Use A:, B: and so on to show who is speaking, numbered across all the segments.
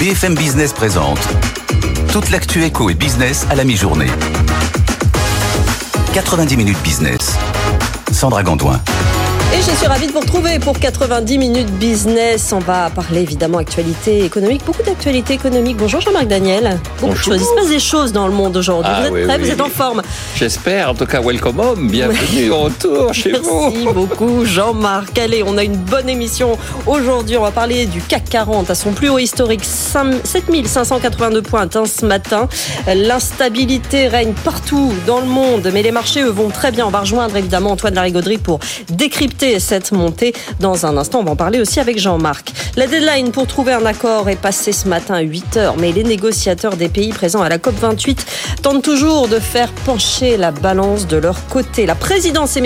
A: BFM Business présente toute l'actu éco et business à la mi-journée. 90 minutes business. Sandra Gondouin.
B: Et je suis ravie de vous retrouver pour 90 minutes business. On va parler évidemment actualité économique, beaucoup d'actualités économiques. Bonjour Jean-Marc Daniel. Beaucoup de choses. Il se passe des choses dans le monde aujourd'hui.
C: Ah
B: vous êtes prêts, vous êtes en forme.
C: J'espère. En tout cas, welcome home. Bienvenue au retour chez vous.
B: Merci beaucoup Jean-Marc. Allez, on a une bonne émission aujourd'hui. On va parler du CAC 40 à son plus haut historique, 7582 points atteint ce matin. L'instabilité règne partout dans le monde, mais les marchés eux vont très bien. On va rejoindre évidemment Antoine Larigauderie pour décrypter cette montée dans un instant. On va en parler aussi avec Jean-Marc. La deadline pour trouver un accord est passée ce matin à 8 heures, mais les négociateurs des pays présents à la COP28 tentent toujours de faire pencher la balance de leur côté. La présidence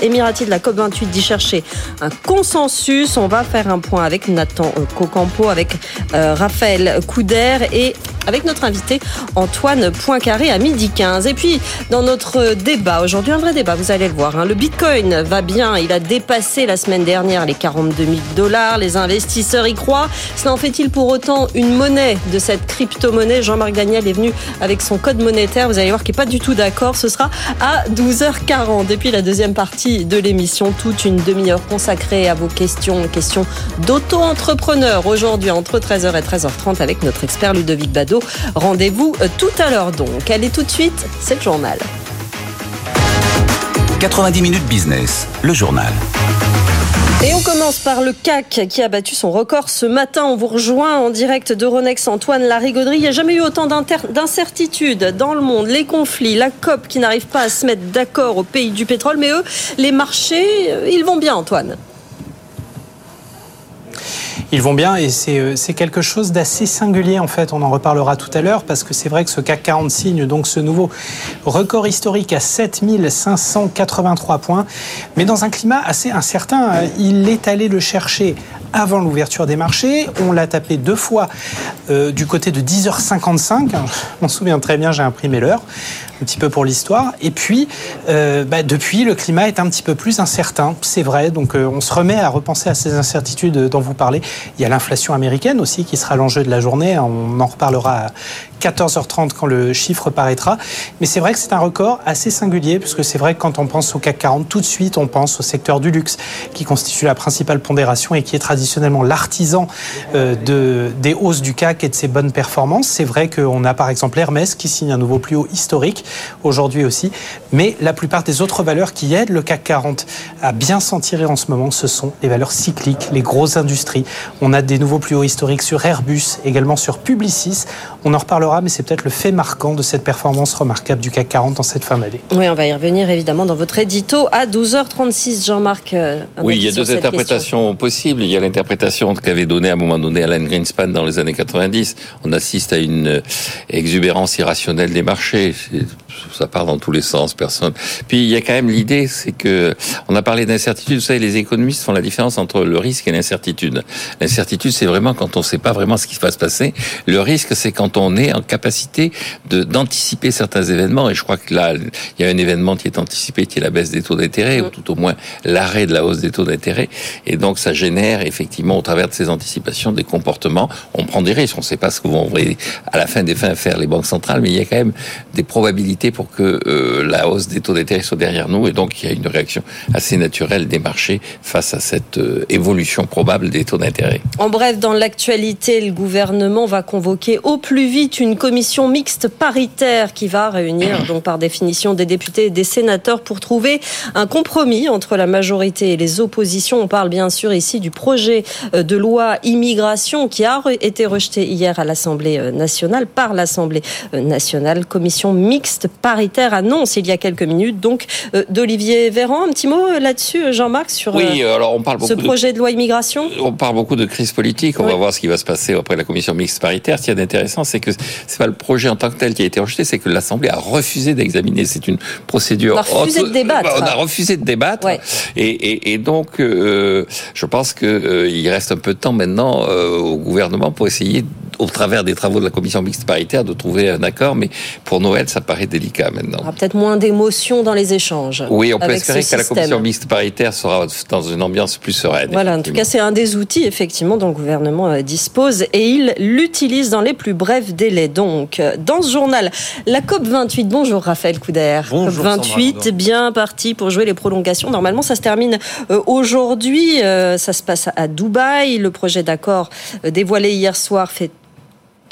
B: émiratie de la COP28 dit chercher un consensus. On va faire un point avec Nathan Cocampo, avec euh, Raphaël Couder et avec notre invité Antoine Poincaré à midi 15. Et puis, dans notre débat, aujourd'hui un vrai débat, vous allez le voir, hein, le Bitcoin va bien, il a dépassé la semaine dernière les 42 000 dollars, les investisseurs y croient. Cela en fait-il pour autant une monnaie de cette crypto-monnaie? Jean-Marc Daniel est venu avec son code monétaire, vous allez voir qu'il n'est pas du tout d'accord, ce sera à 12h40. Et puis la deuxième partie de l'émission, toute une demi-heure consacrée à vos questions, questions d'auto-entrepreneurs aujourd'hui entre 13h et 13h30 avec notre expert Ludovic Bad Rendez-vous euh, tout à l'heure donc. Allez tout de suite, c'est le journal.
A: 90 minutes business, le journal.
B: Et on commence par le CAC qui a battu son record ce matin. On vous rejoint en direct d'Euronext Antoine Larigauderie. Il n'y a jamais eu autant d'incertitudes dans le monde. Les conflits, la COP qui n'arrive pas à se mettre d'accord au pays du pétrole. Mais eux, les marchés, euh, ils vont bien Antoine.
D: Ils vont bien et euh, c'est quelque chose d'assez singulier en fait. On en reparlera tout à l'heure parce que c'est vrai que ce CAC 40 signe donc ce nouveau record historique à 7583 points, mais dans un climat assez incertain. Il est allé le chercher avant l'ouverture des marchés. On l'a tapé deux fois euh, du côté de 10h55. Je m'en souviens très bien, j'ai imprimé l'heure un petit peu pour l'histoire. Et puis, euh, bah, depuis, le climat est un petit peu plus incertain, c'est vrai. Donc, euh, on se remet à repenser à ces incertitudes dont vous parlez. Il y a l'inflation américaine aussi qui sera l'enjeu de la journée. On en reparlera 14h30 quand le chiffre paraîtra. Mais c'est vrai que c'est un record assez singulier, puisque c'est vrai que quand on pense au CAC 40, tout de suite, on pense au secteur du luxe, qui constitue la principale pondération et qui est traditionnellement l'artisan euh, de, des hausses du CAC et de ses bonnes performances. C'est vrai qu'on a par exemple Hermès qui signe un nouveau plus haut historique aujourd'hui aussi. Mais la plupart des autres valeurs qui aident le CAC 40 à bien s'en tirer en ce moment, ce sont les valeurs cycliques, les grosses industries. On a des nouveaux plus hauts historiques sur Airbus, également sur Publicis. On en reparlera, mais c'est peut-être le fait marquant de cette performance remarquable du CAC 40 en cette fin d'année.
B: Oui, on va y revenir évidemment dans votre édito à 12h36, Jean-Marc.
C: Euh, oui, il y a deux interprétations possibles. Il y a l'interprétation qu'avait donnée à un moment donné Alan Greenspan dans les années 90. On assiste à une exubérance irrationnelle des marchés ça part dans tous les sens, personne. Puis il y a quand même l'idée, c'est que on a parlé d'incertitude. Vous savez, les économistes font la différence entre le risque et l'incertitude. L'incertitude, c'est vraiment quand on ne sait pas vraiment ce qui va se passer. Le risque, c'est quand on est en capacité de d'anticiper certains événements. Et je crois que là, il y a un événement qui est anticipé, qui est la baisse des taux d'intérêt, ou tout au moins l'arrêt de la hausse des taux d'intérêt. Et donc, ça génère effectivement, au travers de ces anticipations, des comportements. On prend des risques. On ne sait pas ce que vont à la fin des fins faire les banques centrales, mais il y a quand même des probabilités pour que euh, la hausse des taux d'intérêt soit derrière nous et donc il y a une réaction assez naturelle des marchés face à cette euh, évolution probable des taux d'intérêt.
B: En bref, dans l'actualité, le gouvernement va convoquer au plus vite une commission mixte paritaire qui va réunir donc par définition des députés et des sénateurs pour trouver un compromis entre la majorité et les oppositions. On parle bien sûr ici du projet euh, de loi immigration qui a été rejeté hier à l'Assemblée nationale par l'Assemblée nationale. Commission mixte paritaire annonce il y a quelques minutes, donc euh, d'Olivier Véran. Un petit mot euh, là-dessus, euh, Jean-Marc, sur
C: oui, alors on parle
B: ce projet de... loi immigration?
C: On parle beaucoup de crise politique. On va voir ce qui va se passer après la commission mixte paritaire. Ce qui est intéressant, c'est que c'est pas le projet en tant que tel qui a été rejeté, c'est que l'Assemblée a refusé d'examiner. C'est une procédure.
B: On a refusé de débattre.
C: On a refusé de débattre. Et, et, et, donc, je pense qu'il il reste un peu de temps maintenant au gouvernement pour essayer au travers des travaux de la commission mixte paritaire, de trouver un accord. Mais pour Noël, ça paraît délicat maintenant. Il y
B: aura peut-être moins d'émotions dans les échanges.
C: Oui, on peut espérer que la commission mixte paritaire sera dans une ambiance plus sereine.
B: Voilà, en tout cas, c'est un des outils, effectivement, dont le gouvernement euh, dispose et il l'utilise dans les plus brefs délais. Donc, euh, dans ce journal, la COP28. Bonjour, Raphaël Couder.
E: Bonjour,
B: COP28, bien parti pour jouer les prolongations. Normalement, ça se termine euh, aujourd'hui. Ça se passe à Dubaï. Le projet d'accord dévoilé hier soir fait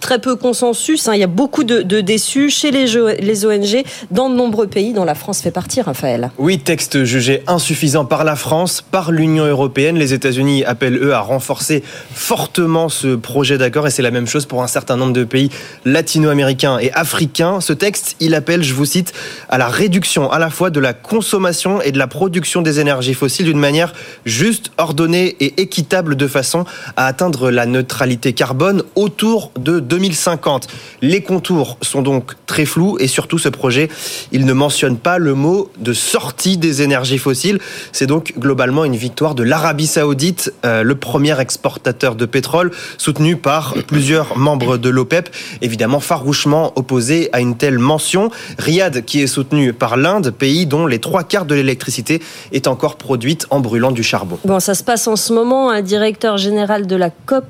B: très peu consensus. Hein. Il y a beaucoup de, déçus chez les, les, ONG dans de nombreux pays dont la France fait partie, Raphaël.
E: Oui, texte jugé insuffisant par la France, par l'Union européenne. Les États-Unis appellent, eux, à renforcer fortement ce projet d'accord et c'est la même chose pour un certain nombre de pays latino-américains et africains. Ce texte, il appelle, je vous cite, à la réduction à la fois de la consommation et de la production des énergies fossiles d'une manière juste, ordonnée et équitable de façon à atteindre la neutralité carbone autour de 2050. Les contours sont donc très flous et surtout ce projet, il ne mentionne pas le mot de sortie des énergies fossiles. C'est donc globalement une victoire de l'Arabie saoudite, euh, le premier exportateur de pétrole, soutenu par plusieurs membres de l'OPEP, évidemment farouchement opposé à une telle mention. Riyad qui est soutenu par l'Inde, pays dont les trois quarts de l'électricité est encore produite en brûlant du charbon.
B: Bon, ça se passe en ce moment. Un directeur général de la COP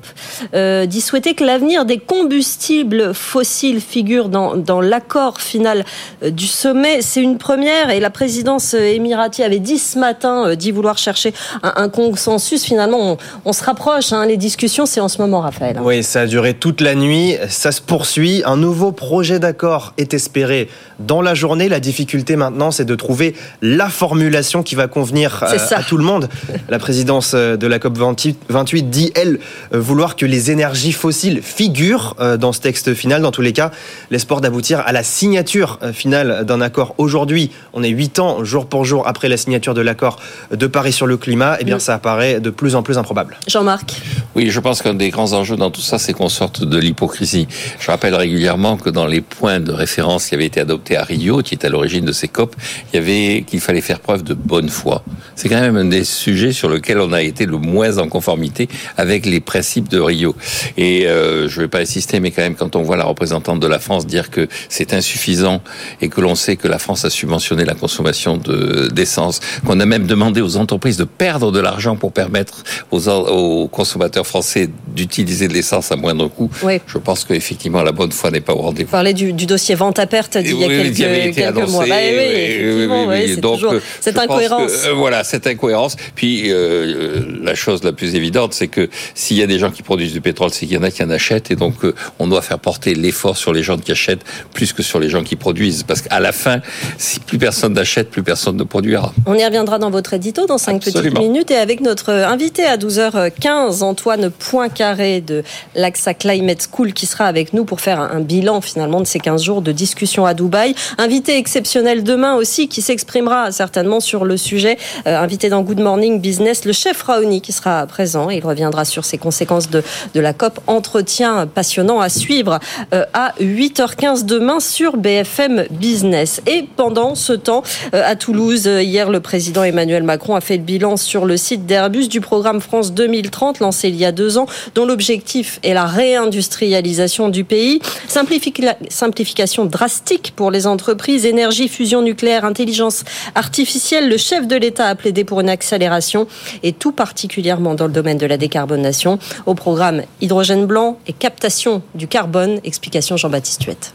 B: euh, dit souhaiter que l'avenir des combustibles fossiles figure dans, dans l'accord final euh, du sommet. C'est une première et la présidence euh, émirati avait dit ce matin euh, d'y vouloir chercher un, consensus. Finalement, on, se rapproche. Hein. Les discussions, c'est en ce moment, Raphaël.
E: Oui, ça a duré toute la nuit. Ça se poursuit. Un nouveau projet d'accord est espéré dans la journée. La difficulté maintenant, c'est de trouver la formulation qui va convenir à, tout le monde. La présidence de la COP 28 dit, elle, vouloir que les énergies fossiles figurent dans ce texte final. Dans tous les cas, l'espoir d'aboutir à la signature euh, finale d'un accord aujourd'hui, on est huit ans jour pour jour après la signature de l'accord de Paris sur le climat, eh bien mm. ça apparaît de plus en plus improbable.
B: Jean-Marc
C: Oui, je pense qu'un des grands enjeux dans tout ça, c'est qu'on sorte de l'hypocrisie. Je rappelle régulièrement que dans les points de référence qui avaient été adoptés à Rio, qui est à l'origine de ces COP, il y avait qu'il fallait faire preuve de bonne foi. C'est quand même un des sujets sur lesquels on a été le moins en conformité avec les principes de Rio. Et euh, je ne vais pas insister mais quand même, quand on voit la représentante de la France dire que c'est insuffisant et que l'on sait que la France a subventionné la consommation d'essence, qu'on a même demandé aux entreprises de perdre de l'argent pour permettre aux, consommateurs français d'utiliser de l'essence à moindre coût, je pense qu'effectivement la bonne foi n'est pas au rendez-vous. Vous
B: parlez du, dossier vente à perte d'il y a quelques, mois. oui, c'est toujours cette incohérence.
C: Euh, voilà, cette incohérence. Puis euh, la chose la plus évidente, c'est que s'il y a des gens qui produisent du pétrole, c'est qu'il y en a qui en achètent, et donc euh, on doit faire porter l'effort sur les gens qui achètent plus que sur les gens qui produisent. Parce qu'à la fin, si plus personne n'achète, plus personne ne produira.
B: On y reviendra dans votre édito dans 5 petites minutes et avec notre invité à 12h15, Antoine Poincaré de l'AXA Climate School qui sera avec nous pour faire un bilan finalement de ces 15 jours de discussion à Dubaï. Invité exceptionnel demain aussi qui s'exprimera certainement sur le sujet. Euh, invité dans Good Morning Business, le chef Raoni qui sera présent. Il reviendra sur ses conséquences de, de la COP. Entretien passionnant à suivre euh, à 8h15 demain sur BFM Business. Et pendant ce temps, euh, à Toulouse, euh, hier, le président Emmanuel Macron a fait le bilan sur le site d'Airbus du programme France 2030 lancé il y a deux ans, dont l'objectif est la réindustrialisation du pays. Simplification drastique pour les entreprises, énergie, fusion nucléaire, intelligence artificielle. Le chef de l'État a plaidé pour une accélération et tout particulièrement dans le domaine de la décarbonation au programme hydrogène blanc et captation du carbone. Explication Jean-Baptiste Huette.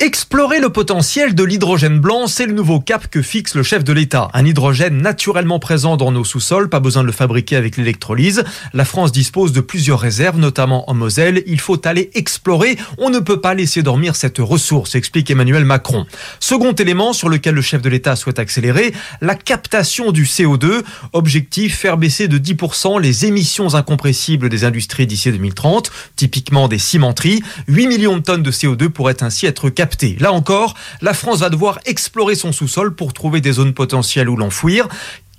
F: Explorer le potentiel de l'hydrogène blanc, c'est le nouveau cap que fixe le chef de l'État. Un hydrogène naturellement présent dans nos sous-sols, pas besoin de le fabriquer avec l'électrolyse. La France dispose de plusieurs réserves, notamment en Moselle. Il faut aller explorer. On ne peut pas laisser dormir cette ressource, explique Emmanuel Macron. Second élément sur lequel le chef de l'État souhaite accélérer, la captation du CO2. Objectif, faire baisser de 10% les émissions incompressibles des industries d'ici 2030, typiquement des cimenteries. 8 millions de tonnes de CO2 pourraient ainsi être captées Là encore, la France va devoir explorer son sous-sol pour trouver des zones potentielles où l'enfouir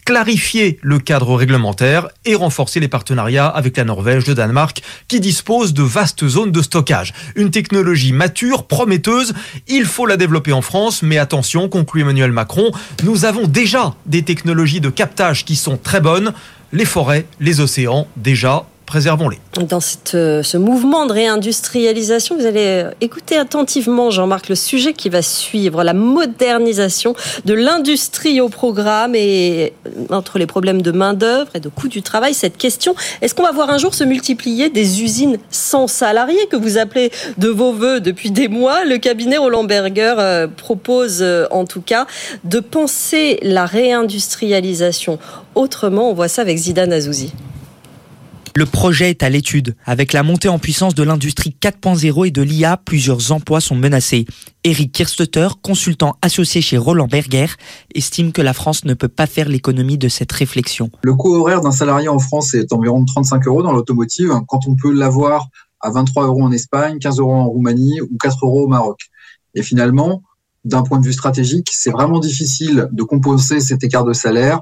F: clarifier le cadre réglementaire et renforcer les partenariats avec la Norvège, le Danemark, qui dispose de vastes zones de stockage. Une technologie mature, prometteuse, il faut la développer en France, mais attention, conclut Emmanuel Macron, nous avons déjà des technologies de captage qui sont très bonnes, les forêts, les océans, déjà préservons-les.
B: Dans euh, ce mouvement de réindustrialisation, vous allez écouter attentivement, Jean-Marc, le sujet qui va suivre, la modernisation de l'industrie au programme et entre les problèmes de main-d'œuvre et de coût du travail, cette question, est-ce qu'on va voir un jour se multiplier des usines sans salariés que vous appelez de vos voeux depuis des mois? Le cabinet Roland Berger euh, propose en tout cas de penser la réindustrialisation autrement. On voit ça avec Zidane Azouzi.
G: Le projet est à l'étude. Avec la montée en puissance de l'industrie 4.0 et de l'IA, plusieurs emplois sont menacés. Eric Kirstetter, consultant associé chez Roland Berger, estime que la France ne peut pas faire l'économie de cette réflexion.
H: Le coût horaire d'un salarié en France est environ 35 euros dans l'automotive, quand on peut l'avoir à 23 euros en Espagne, 15 euros en Roumanie ou 4 euros au Maroc. Et finalement, d'un point de vue stratégique, c'est vraiment difficile de compenser cet écart de salaire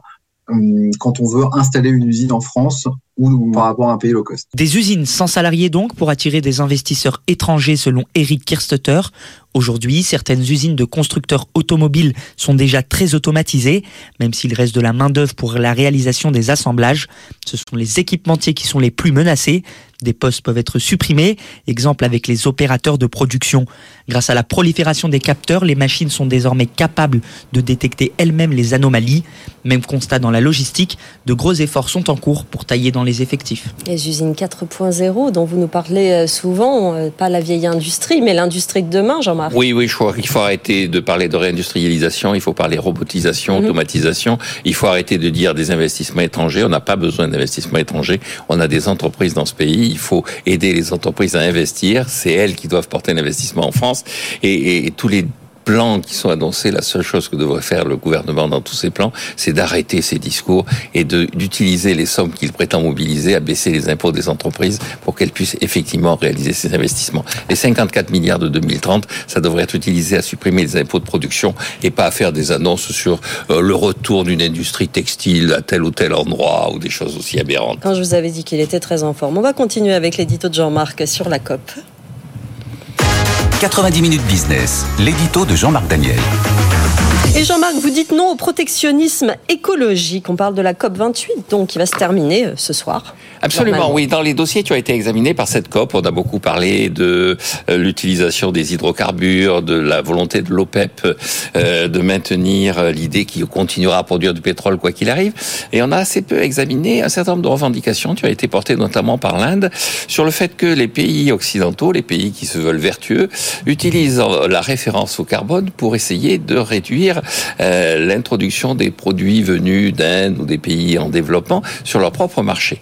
H: quand on veut installer une usine en France ou par rapport à un pays low cost.
G: Des usines sans salariés donc pour attirer des investisseurs étrangers selon Eric Kirstetter. Aujourd'hui, certaines usines de constructeurs automobiles sont déjà très automatisées, même s'il reste de la main-d'œuvre pour la réalisation des assemblages. Ce sont les équipementiers qui sont les plus menacés. Des postes peuvent être supprimés, exemple avec les opérateurs de production. Grâce à la prolifération des capteurs, les machines sont désormais capables de détecter elles-mêmes les anomalies. Même constat dans la logistique, de gros efforts sont en cours pour tailler dans les effectifs.
B: Les usines 4.0 dont vous nous parlez euh, souvent, euh, pas la vieille industrie, mais l'industrie de demain, Jean-Marc.
C: Oui, oui, je crois qu'il faut arrêter de parler de réindustrialisation, il faut parler robotisation, mhm. automatisation, il faut arrêter de dire des investissements étrangers, on n'a pas besoin d'investissements étrangers, on a des entreprises dans ce pays, il faut aider les entreprises à investir, c'est elles qui doivent porter l'investissement en France, et, tous les plans qui sont annoncés, la seule chose que devrait faire le gouvernement dans tous ces plans, c'est d'arrêter ces discours et d'utiliser les sommes qu'il prétend mobiliser à baisser les impôts des entreprises pour qu'elles puissent effectivement réaliser ces investissements. Les 54 milliards de 2030, ça devrait être utilisé à supprimer les impôts de production et pas à faire des annonces sur euh, le retour d'une industrie textile à tel ou tel endroit ou des choses aussi aberrantes.
B: Quand je vous avais dit qu'il était très en forme, on va continuer avec l'édito de Jean-Marc sur la COP.
A: 90 minutes business, l'édito de Jean-Marc Daniel.
B: Et Jean-Marc, vous dites non au protectionnisme écologique. On parle de la COP 28, donc qui va se terminer euh, ce soir.
C: Absolument, oui. Dans les dossiers qui ont été examinés par cette COP, on a beaucoup parlé de euh, l'utilisation des hydrocarbures, de la volonté de l'OPEP euh, de maintenir l'idée qu'il continuera à produire du pétrole quoi qu'il arrive. Et on a assez peu examiné un certain nombre de revendications qui ont été portées notamment par l'Inde sur le fait que les pays occidentaux, les pays qui se veulent vertueux, utilisent la référence au carbone pour essayer de réduire euh, l'introduction des produits venus d'Inde ou des pays en développement sur leur propre marché.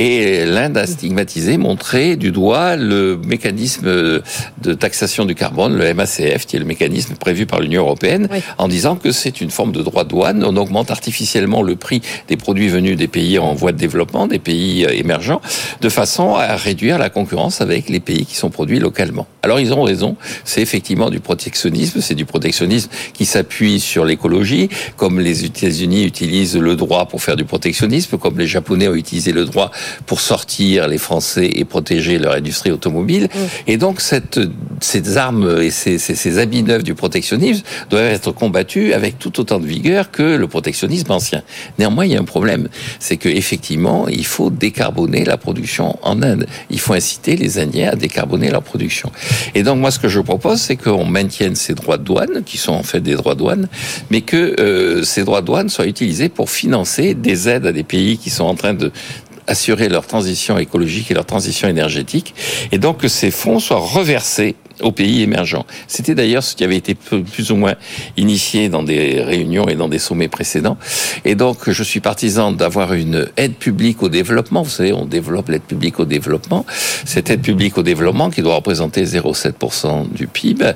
C: Et l'Inde a stigmatisé, montré du doigt le mécanisme de taxation du carbone, le MACF, qui est le mécanisme prévu par l'Union européenne, en disant que c'est une forme de droit de douane. On augmente artificiellement le prix des produits venus des pays en voie de développement, des pays émergents, de façon à réduire la concurrence avec les pays qui sont produits localement. Alors ils ont raison, c'est effectivement du protectionnisme, c'est du protectionnisme qui s'appuie sur l'écologie, comme les États-Unis utilisent le droit pour faire du protectionnisme, comme les Japonais ont utilisé le droit pour sortir les Français et protéger leur industrie automobile. Et donc cette, ces armes et ces, ces, ces habits neufs du protectionnisme doivent être combattus avec tout autant de vigueur que le protectionnisme ancien. Néanmoins, il y a un problème, c'est que effectivement, il faut décarboner la production en Inde. Il faut inciter les Indiens à décarboner leur production. Et donc moi, ce que je propose, c'est qu'on maintienne ces droits de douane, qui sont en fait des droits de douane, mais que euh, ces droits de douane soient utilisés pour financer des aides à des pays qui sont en train de assurer leur transition écologique et leur transition énergétique, et donc que ces fonds soient reversés aux pays émergents. C'était d'ailleurs ce qui avait été plus ou moins initié dans des réunions et dans des sommets précédents. Et donc, je suis partisan d'avoir une aide publique au développement. Vous savez, on développe l'aide publique au développement. Cette aide publique au développement, qui doit représenter 0,7% du PIB,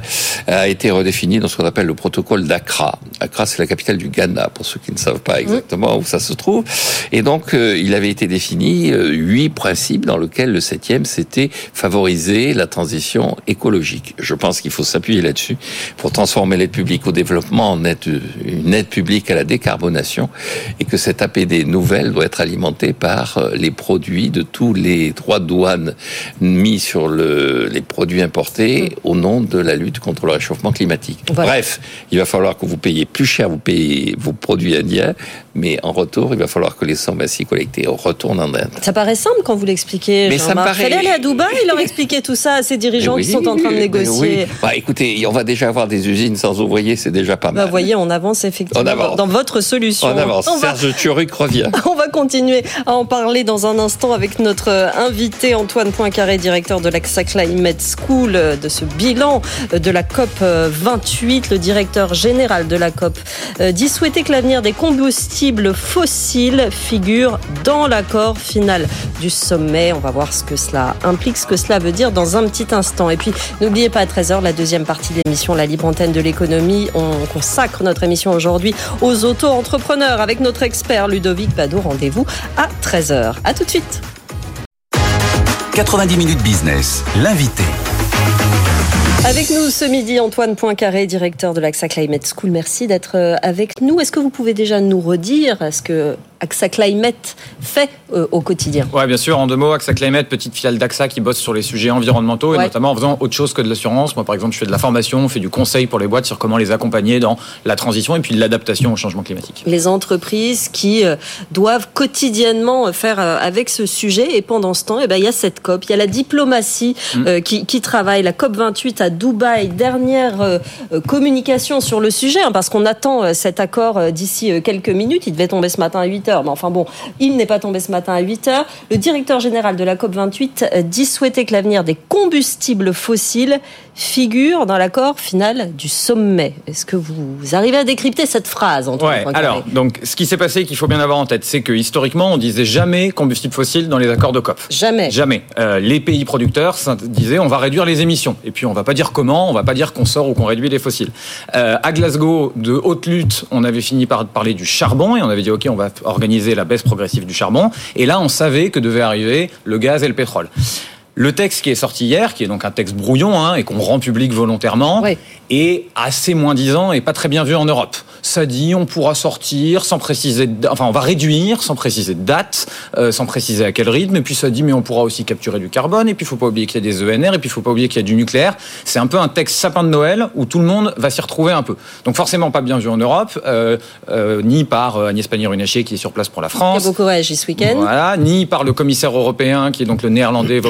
C: a été redéfinie dans ce qu'on appelle le protocole d'Accra. Accra, c'est la capitale du Ghana, pour ceux qui ne savent pas exactement où ça se trouve. Et donc, euh, il avait été défini euh, huit principes dans lesquels le septième, c'était favoriser la transition écologique. Je pense qu'il faut s'appuyer là-dessus pour transformer l'aide publique au développement en aide, une aide publique à la décarbonation et que cette APD nouvelle doit être alimentée par euh, les produits de tous les droits de douane mis sur le, les produits importés au nom de la lutte contre le réchauffement climatique. Bref, il va falloir que vous payiez plus cher, vous payez vos produits indiens, mais en retour, il va falloir que les sommes ainsi collectées retournent en Inde.
B: Ça paraît simple quand vous l'expliquez.
C: Mais ça me paraît...
B: Fallait aller à Dubaï, leur expliquer tout ça à ces dirigeants qui sont en train de négocier.
C: Bah, écoutez, on va déjà avoir des usines sans ouvriers, c'est déjà pas bah, mal.
B: Bah, voyez, on avance effectivement dans votre solution.
C: On avance. Serge va... revient.
B: On va continuer à en parler dans un instant avec notre invité Antoine Poincaré, directeur de l'AXA Climate School, de ce bilan de la COP 28, le directeur général de la COP dit souhaiter que l'avenir des combustibles fossiles figure dans l'accord final du sommet. On va voir ce que cela implique, ce que cela veut dire dans un petit instant. Et puis, n'oubliez pas à 13h, la deuxième partie de l'émission, la libre antenne de l'économie. On consacre notre émission aujourd'hui aux auto-entrepreneurs avec notre expert Ludovic Bado. Rendez-vous à 13h. À tout de suite.
A: 90 minutes business, l'invité.
B: Avec nous ce midi, Antoine Poincaré, directeur de l'AXA Climate School. Merci d'être euh, avec nous. Est-ce que vous pouvez déjà nous redire ce que AXA Climate fait euh, au quotidien.
I: Oui, bien sûr. En deux mots, AXA Climate, petite filiale d'AXA qui bosse sur les sujets environnementaux et notamment en faisant autre chose que de l'assurance. Moi, par exemple, je fais de la formation, je fais du conseil pour les boîtes sur comment les accompagner dans la transition et puis l'adaptation au changement climatique.
B: Les entreprises qui euh, doivent quotidiennement euh, faire avec ce sujet et pendant ce temps, eh ben, il y a cette COP, il y a la diplomatie mm. qui, travaille, la COP 28 à Dubaï, dernière communication sur le sujet hein, parce qu'on attend cet accord d'ici quelques minutes. Il devait tomber ce matin à 8h mais enfin bon, il n'est pas tombé ce matin à 8 heures. Le directeur général de la COP28 dit souhaiter que l'avenir des combustibles fossiles figure dans l'accord final du sommet. Est-ce que vous arrivez à décrypter cette phrase
I: en alors, donc, ce qui s'est passé, qu'il faut bien avoir en tête, c'est que historiquement, on disait jamais combustible fossile dans les accords de COP.
B: Jamais.
I: Jamais. Euh, les pays producteurs disaient on va réduire les émissions. Et puis, on va pas dire comment, on va pas dire qu'on sort ou qu'on réduit les fossiles. Euh, à Glasgow, de haute lutte, on avait fini par parler du charbon et on avait dit ok, on va organiser la baisse progressive du charbon. Et là, on savait que devait arriver le gaz et le pétrole. Le texte qui est sorti hier, qui est donc un texte brouillon hein, et qu'on rend public volontairement, est assez moins disant et pas très bien vu en Europe ça dit on pourra sortir sans préciser, enfin on va réduire sans préciser de date, euh, sans préciser à quel rythme, et puis ça dit mais on pourra aussi capturer du carbone, et puis il faut pas oublier qu'il y a des ENR, et puis il faut pas oublier qu'il y a du nucléaire. C'est un peu un texte sapin de Noël où tout le monde va s'y retrouver un peu. Donc forcément pas bien vu en Europe, euh, euh, ni par Agnès Pannier-Runacher qui est sur place pour la France.
B: Qui a beaucoup réagi ce week-end.
I: Voilà, ni par le commissaire européen qui est donc le néerlandais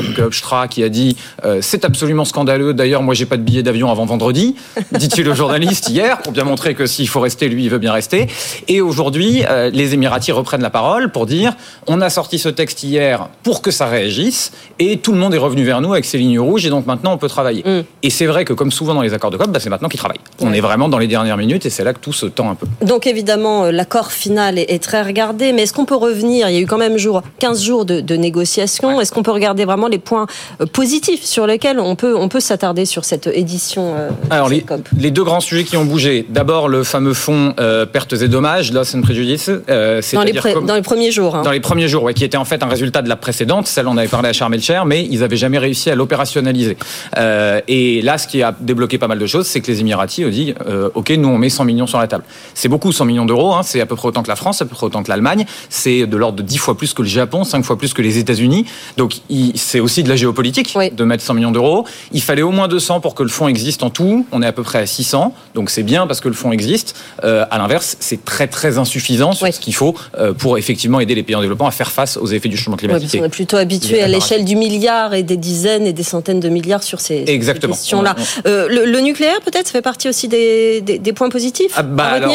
I: Wopke qui a dit c'est absolument scandaleux. D'ailleurs moi j'ai pas de billet d'avion avant vendredi, dit-il au journaliste hier pour bien montrer que s'il faut rester lui, il veut bien rester. Et aujourd'hui, euh, les Émiratis reprennent la parole pour dire on a sorti ce texte hier pour que ça réagisse, et tout le monde est revenu vers nous avec ses lignes rouges, et donc maintenant on peut travailler. Mm. Et c'est vrai que, comme souvent dans les accords de COP, bah, c'est maintenant qu'ils travaillent. On est vraiment dans les dernières minutes, et c'est là que tout se tend un peu.
B: Donc évidemment, euh, l'accord final est, très regardé, mais est-ce qu'on peut revenir? Il y a eu quand même jour, 15 jours de, négociations. Est-ce qu'on peut regarder vraiment les points euh, positifs sur lesquels on peut, on peut s'attarder sur cette édition
I: Alors, les, les deux grands sujets qui ont bougé. D'abord, le fameux fonds euh, pertes et dommages, loss and préjudice.
B: Euh, dans, les dans les premiers jours. Hein.
I: Dans les premiers jours, ouais, qui était en fait un résultat de la précédente, celle on avait parlé à Charmel Cher, mais ils n'avaient jamais réussi à l'opérationnaliser. Euh, et là, ce qui a débloqué pas mal de choses, c'est que les Émiratis ont dit, ok, nous on met 100 millions sur la table. C'est beaucoup, 100 millions d'euros, hein, c'est à peu près autant que la France, à peu près autant que l'Allemagne, c'est de l'ordre de 10 fois plus que le Japon, 5 fois plus que les États-Unis. Donc c'est aussi de la géopolitique de mettre 100 millions d'euros. Il fallait au moins 200 pour que le fonds existe en tout. On est à peu près à 600, donc c'est bien parce que le fonds existe. Euh, à l'inverse, c'est très très insuffisant sur ce qu'il faut euh, pour effectivement aider les pays en développement à faire face aux effets du changement climatique.
B: on est plutôt habitué à l'échelle du milliard et des dizaines et des centaines de milliards sur ces, questions-là. Euh, le, nucléaire, peut-être, fait partie aussi des, des, points positifs
I: ah bah alors,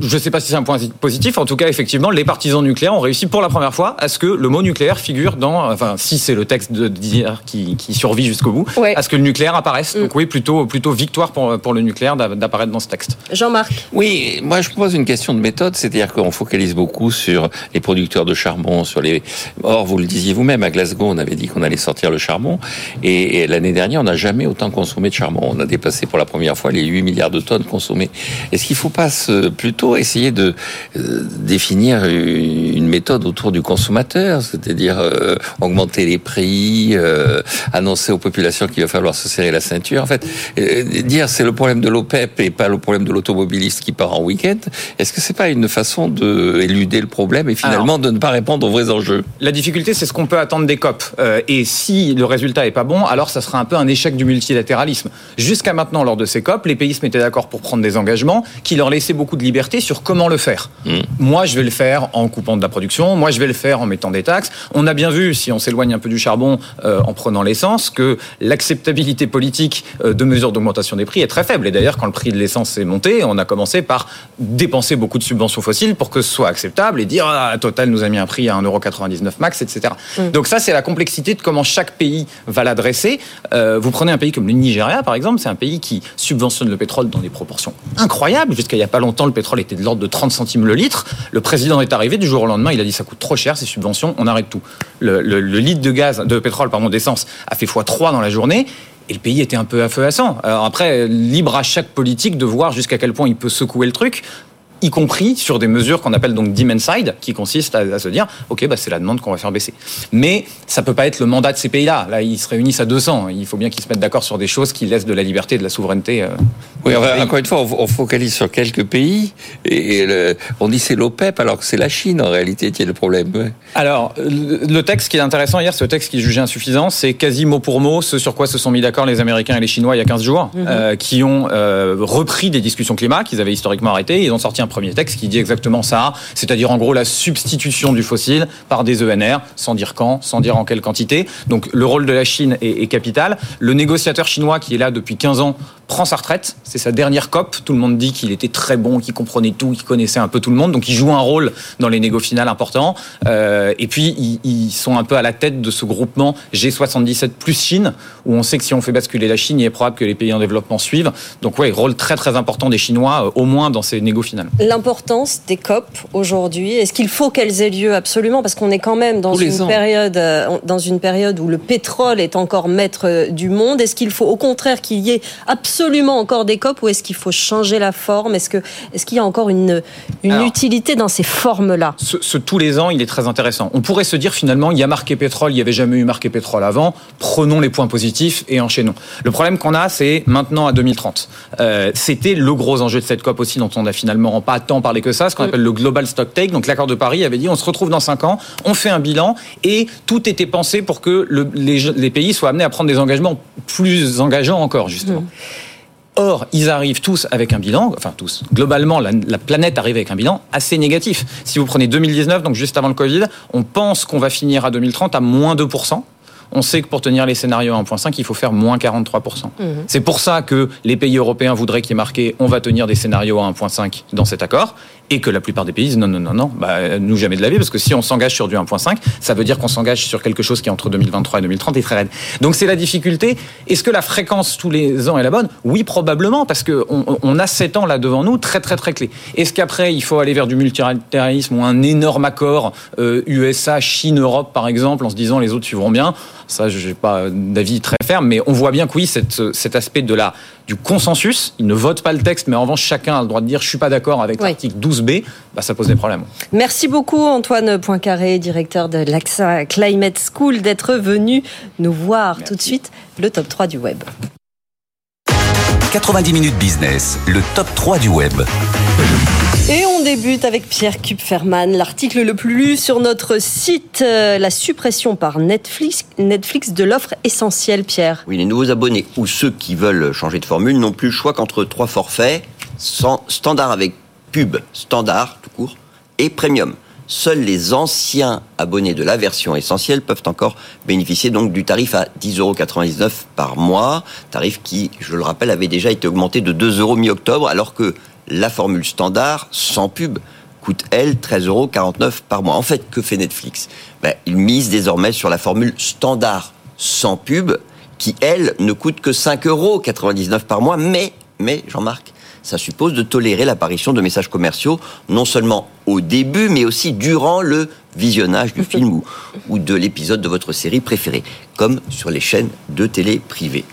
I: Je ne sais pas si c'est un point positif. En tout cas, effectivement, les partisans nucléaires ont réussi pour la première fois à ce que le mot nucléaire figure dans, enfin, si c'est le texte d'hier qui, qui, survit jusqu'au bout, à ce que le nucléaire apparaisse. Mm. Donc oui, plutôt, plutôt victoire pour, pour le nucléaire d'apparaître dans ce texte.
B: Jean-Marc.
C: Oui, moi je pose une question de méthode, c'est-à-dire qu'on focalise beaucoup sur les producteurs de charbon, sur les. Or, vous le disiez vous-même, à Glasgow, on avait dit qu'on allait sortir le charbon, et, l'année dernière, on n'a jamais autant consommé de charbon. On a dépassé pour la première fois les 8 milliards de tonnes consommées. Est-ce qu'il ne faut pas plutôt essayer de euh, définir une méthode autour du consommateur, c'est-à-dire euh, augmenter les prix, euh, annoncer aux populations qu'il va falloir se serrer la ceinture. En fait, dire c'est le problème de l'OPEP et pas le problème de l'automobiliste qui part en week-end, est-ce que c'est pas une façon de éluder le problème et finalement de ne pas répondre aux vrais enjeux?
I: La difficulté, c'est ce qu'on peut attendre des COP. Euh, et si le résultat est pas bon, alors ça sera un peu un échec du multilatéralisme. Jusqu'à maintenant, lors de ces COP, les pays se mettaient d'accord pour prendre des engagements qui leur laissaient beaucoup de liberté sur comment le faire. Mmh. Moi, je vais le faire en coupant de la production. Moi, je vais le faire en mettant des taxes. On a bien vu, si on s'éloigne un peu du charbon euh, en prenant l'essence, que l'acceptabilité politique euh, de mesures d'augmentation des prix est très faible. Et d'ailleurs, quand le prix de l'essence est monté, on a commencé par dépenser beaucoup de subventions fossiles pour que ce soit acceptable et dire ah, Total nous a mis un prix à 1,99€ max, etc. Mm. Donc ça, c'est la complexité de comment chaque pays va l'adresser. Euh, vous prenez un pays comme le Nigeria, par exemple, c'est un pays qui subventionne le pétrole dans des proportions incroyables. Jusqu'à il n'y a pas longtemps, le pétrole était de l'ordre de 30 centimes le litre. Le président est arrivé du jour au lendemain, il a dit ça coûte trop cher ces subventions, on arrête tout. Le, litre de gaz, de pétrole, pardon, d'essence a fait x3 dans la journée. Et le pays était un peu à feu à sang. Alors après, libre à chaque politique de voir jusqu'à quel point il peut secouer le truc y compris sur des mesures qu'on appelle donc demand side, qui consistent à, se dire, ok, bah, c'est la demande qu'on va faire baisser. Mais ça peut pas être le mandat de ces pays-là. Là, ils se réunissent à 200. Il faut bien qu'ils se mettent d'accord sur des choses qui laissent de la liberté et de la souveraineté. Euh,
C: oui, encore une fois, on focalise sur quelques pays et on dit c'est l'OPEP alors que c'est la Chine en réalité qui est le problème.
I: Alors, le texte qui est intéressant hier, ce texte qui est jugé insuffisant, c'est quasi mot pour mot ce sur quoi se sont mis d'accord les Américains et les Chinois il y a 15 jours, mhm. euh, qui ont euh, repris des discussions climat qu'ils avaient historiquement arrêtées. Ils ont sorti un premier texte qui dit exactement ça, c'est-à-dire en gros la substitution du fossile par des ENR, sans dire quand, sans dire en quelle quantité. Donc le rôle de la Chine est, est capital. Le négociateur chinois qui est là depuis 15 ans prend sa retraite. C'est sa dernière COP. Tout le monde dit qu'il était très bon, qu'il comprenait tout, qu'il connaissait un peu tout le monde. Donc il joue un rôle dans les négos finales importants. Euh, et puis ils, sont un peu à la tête de ce groupement G77 plus Chine, où on sait que si on fait basculer la Chine, il est probable que les pays en développement suivent. Donc ouais, rôle très très important des Chinois, euh, au moins dans ces négos finales.
B: L'importance des COP aujourd'hui, est-ce qu'il faut qu'elles aient lieu? Absolument Parce qu'on est quand même dans une, période, euh, dans une période où le pétrole est encore maître du monde. Est-ce qu'il faut au contraire qu'il y ait absolument absolument encore des COP ou est-ce qu'il faut changer la forme? Est-ce qu'il est qu'il y a encore une, une utilité dans ces formes-là?
I: ce, tous les ans, il est très intéressant. On pourrait se dire finalement, il y a marqué pétrole, il n'y avait jamais eu marqué pétrole avant. Prenons les points positifs et enchaînons. Le problème qu'on a, c'est maintenant à 2030. Euh, C'était le gros enjeu de cette COP aussi, dont on a finalement pas tant parlé que ça, ce qu'on mm. appelle le Global Stock Take. Donc l'accord de Paris avait dit, on se retrouve dans 5 ans, on fait un bilan et tout était pensé pour que le, les, les, pays soient amenés à prendre des engagements plus engageants encore, justement. Mm. Or, ils arrivent tous avec un bilan, enfin tous, globalement, la, planète arrive avec un bilan assez négatif. Si vous prenez 2019, donc juste avant le Covid, on pense qu'on va finir à 2030 à moins 2% on sait que pour tenir les scénarios à 1.5, il faut faire moins 43%. Mmh. C'est pour ça que les pays européens voudraient qu'il y ait marqué on va tenir des scénarios à 1.5 dans cet accord et que la plupart des pays disent non, non, non, non, bah, nous jamais de la vie, parce que si on s'engage sur du 1.5, ça veut dire qu'on s'engage sur quelque chose qui est entre 2023 et 2030 et très raide. Donc c'est la difficulté. Est-ce que la fréquence tous les ans est la bonne? Oui, probablement, parce qu'on on a 7 ans là devant nous, très très très clé. Est-ce qu'après, il faut aller vers du multilatéralisme ou un énorme accord USA, euh, Chine, Europe, par exemple, en se disant les autres suivront bien? Ça, je n'ai pas d'avis très ferme, mais on voit bien que oui, cet aspect de la, du consensus, ils ne votent pas le texte, mais en revanche, chacun a le droit de dire je suis pas d'accord avec l'article 12b, bah, ça pose des problèmes.
B: Merci beaucoup Antoine Poincaré, directeur de l'AXA Climate School, d'être venu nous voir tout de suite le top 3 du web.
A: 90 minutes business, le top 3 du web.
B: Et on débute avec Pierre Kupferman, l'article le plus lu sur notre site, euh, la suppression par Netflix, Netflix de l'offre essentielle, Pierre.
J: Oui, les nouveaux abonnés ou ceux qui veulent changer de formule n'ont plus le choix qu'entre trois forfaits, standard avec pub, standard tout court, et premium. Seuls les anciens abonnés de la version essentielle peuvent encore bénéficier du tarif à 10,99 euros par mois, tarif qui, je le rappelle, avait déjà été augmenté de 2 euros mi-octobre, alors que la formule standard, sans pub, coûte, elle, 13,49 euros par mois. En fait, que fait Netflix? Ben, Il mise désormais sur la formule standard, sans pub, qui, elle, ne coûte que 5,99 euros par mois, mais, mais Jean-Marc, ça suppose de tolérer l'apparition de messages commerciaux, non seulement au début, mais aussi durant le visionnage du film ou, ou de l'épisode de votre série préférée, comme sur les chaînes de télé privées.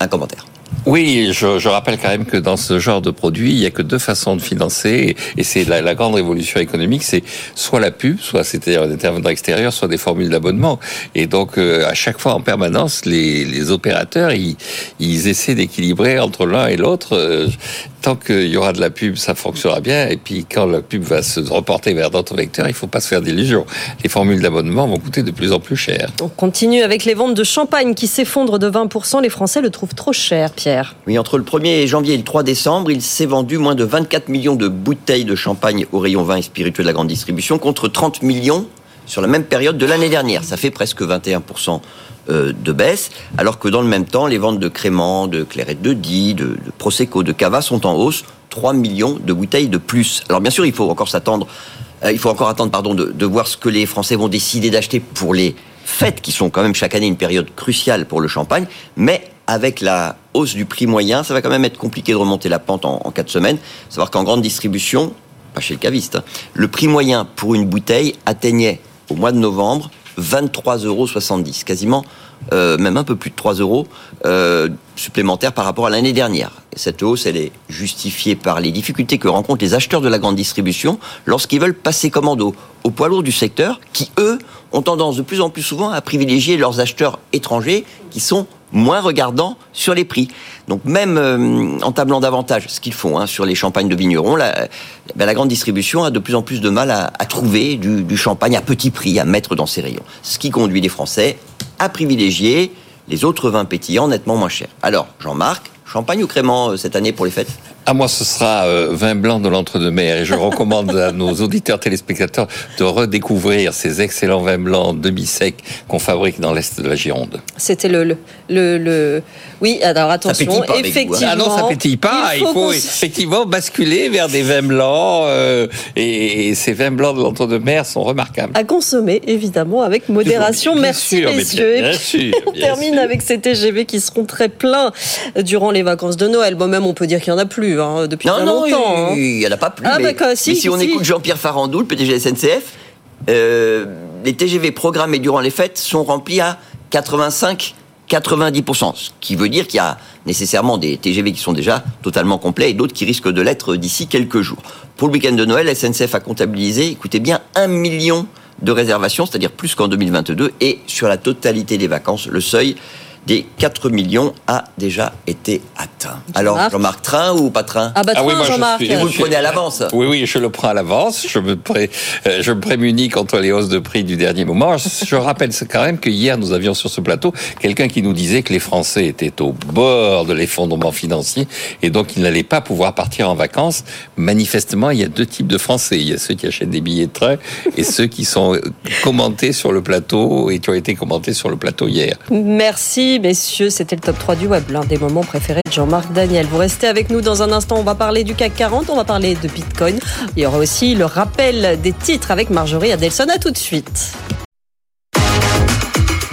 J: Un commentaire.
C: Oui, je, rappelle quand même que dans ce genre de produit, il y a que deux façons de financer, et c'est la, grande révolution économique, c'est soit la pub, soit c'est-à-dire des intervenants extérieurs, soit des formules d'abonnement. Et donc, euh, à chaque fois, en permanence, les, opérateurs, ils, essaient d'équilibrer entre l'un et l'autre. Euh, tant qu'il y aura de la pub, ça fonctionnera bien. Et puis, quand la pub va se reporter vers d'autres vecteurs, il faut pas se faire d'illusions. Les formules d'abonnement vont coûter de plus en plus cher.
B: On continue avec les ventes de champagne qui s'effondrent de 20%. Les Français le trouvent trop cher,
J: Oui, entre le 1er janvier et le 3 décembre, il s'est vendu moins de 24 millions de bouteilles de champagne au rayon vin et spiritueux de la grande distribution contre 30 millions sur la même période de l'année dernière. Ça fait presque 21% euh, de baisse, alors que dans le même temps, les ventes de créments, de clairette de Die, de, de Prosecco, de Cava sont en hausse, 3 millions de bouteilles de plus. Alors bien sûr, il faut encore s'attendre, euh, il faut encore attendre, pardon, de, de voir ce que les Français vont décider d'acheter pour les fêtes, qui sont quand même chaque année une période cruciale pour le champagne, mais avec la hausse du prix moyen, ça va quand même être compliqué de remonter la pente en, en 4 semaines. Savoir qu'en grande distribution, pas chez le caviste, hein, le prix moyen pour une bouteille atteignait au mois de novembre 23,70 euros, quasiment euh, même un peu plus de 3 euros euh, supplémentaires par rapport à l'année dernière. Et cette hausse, elle est justifiée par les difficultés que rencontrent les acheteurs de la grande distribution lorsqu'ils veulent passer commando aux poids lourds du secteur, qui eux ont tendance de plus en plus souvent à privilégier leurs acheteurs étrangers qui sont moins regardants sur les prix. Donc même euh, en tablant davantage, ce qu'ils font hein, sur les champagnes de vignerons, la, ben, la, grande distribution a de plus en plus de mal à, à trouver du, du, champagne à petit prix à mettre dans ses rayons. Ce qui conduit les Français à privilégier les autres vins pétillants nettement moins chers. Alors, Jean-Marc, champagne ou crément euh, cette année pour les fêtes?
C: À moi, ce sera euh, vin blanc de l'entre-deux-mer. Et je recommande à nos auditeurs téléspectateurs de redécouvrir ces excellents vins blancs demi-secs qu'on fabrique dans l'Est de la Gironde.
B: C'était le, le, le, le, Oui, alors attention,
C: pas
B: effectivement.
C: Ah non, ça pétille pas. Il faut, il faut effectivement basculer vers des vins blancs. Euh, et, et, ces vins blancs de l'entre-deux-mer sont remarquables.
B: À consommer, évidemment, avec modération.
C: Bien
B: Merci,
C: sûr,
B: messieurs.
C: Bien, bien sûr,
B: on termine
C: sûr.
B: avec ces TGV qui seront très pleins durant les vacances de Noël. Bon, même, on peut dire qu'il n'y en a plus hein, depuis
J: non,
B: très
J: non,
B: longtemps.
J: il n'y en a pas plus.
B: Ah,
J: mais,
B: bah, si,
J: mais si, on écoute Jean-Pierre Farandou, le PDG SNCF, euh, les TGV programmés durant les fêtes sont remplis à 85 90%, ce qui veut dire qu'il y a nécessairement des TGV qui sont déjà totalement complets et d'autres qui risquent de l'être d'ici quelques jours. Pour le week-end de Noël, SNCF a comptabilisé, écoutez bien, un million de réservations, c'est-à-dire plus qu'en 2022, et sur la totalité des vacances, le seuil des 4 millions a déjà été atteint. Alors, Jean-Marc, train ou pas train?
B: Ah bah
C: Ah oui,
B: train,
C: moi, je
B: Jean-Marc.
C: suis-
J: Et vous le
C: je-
J: prenez à l'avance
C: Oui, oui, je le prends à l'avance. Je me, pré, euh, je me prémunis contre les hausses de prix du dernier moment. Je, je rappelle quand même que hier, nous avions sur ce plateau quelqu'un qui nous disait que les Français étaient au bord de l'effondrement financier et donc ils n'allaient pas pouvoir partir en vacances. Manifestement, il y a deux types de Français. Il y a ceux qui achètent des billets de train et ceux qui sont commentés sur le plateau et qui ont été commentés sur le plateau hier.
B: Merci, messieurs. C'était le top 3 du web, l'un des moments préférés de Jean-Marc Daniel. Vous restez avec nous dans un instant. On va parler du CAC 40, on va parler de Bitcoin. Il y aura aussi le rappel des titres avec Marjorie Adelson. À tout de suite.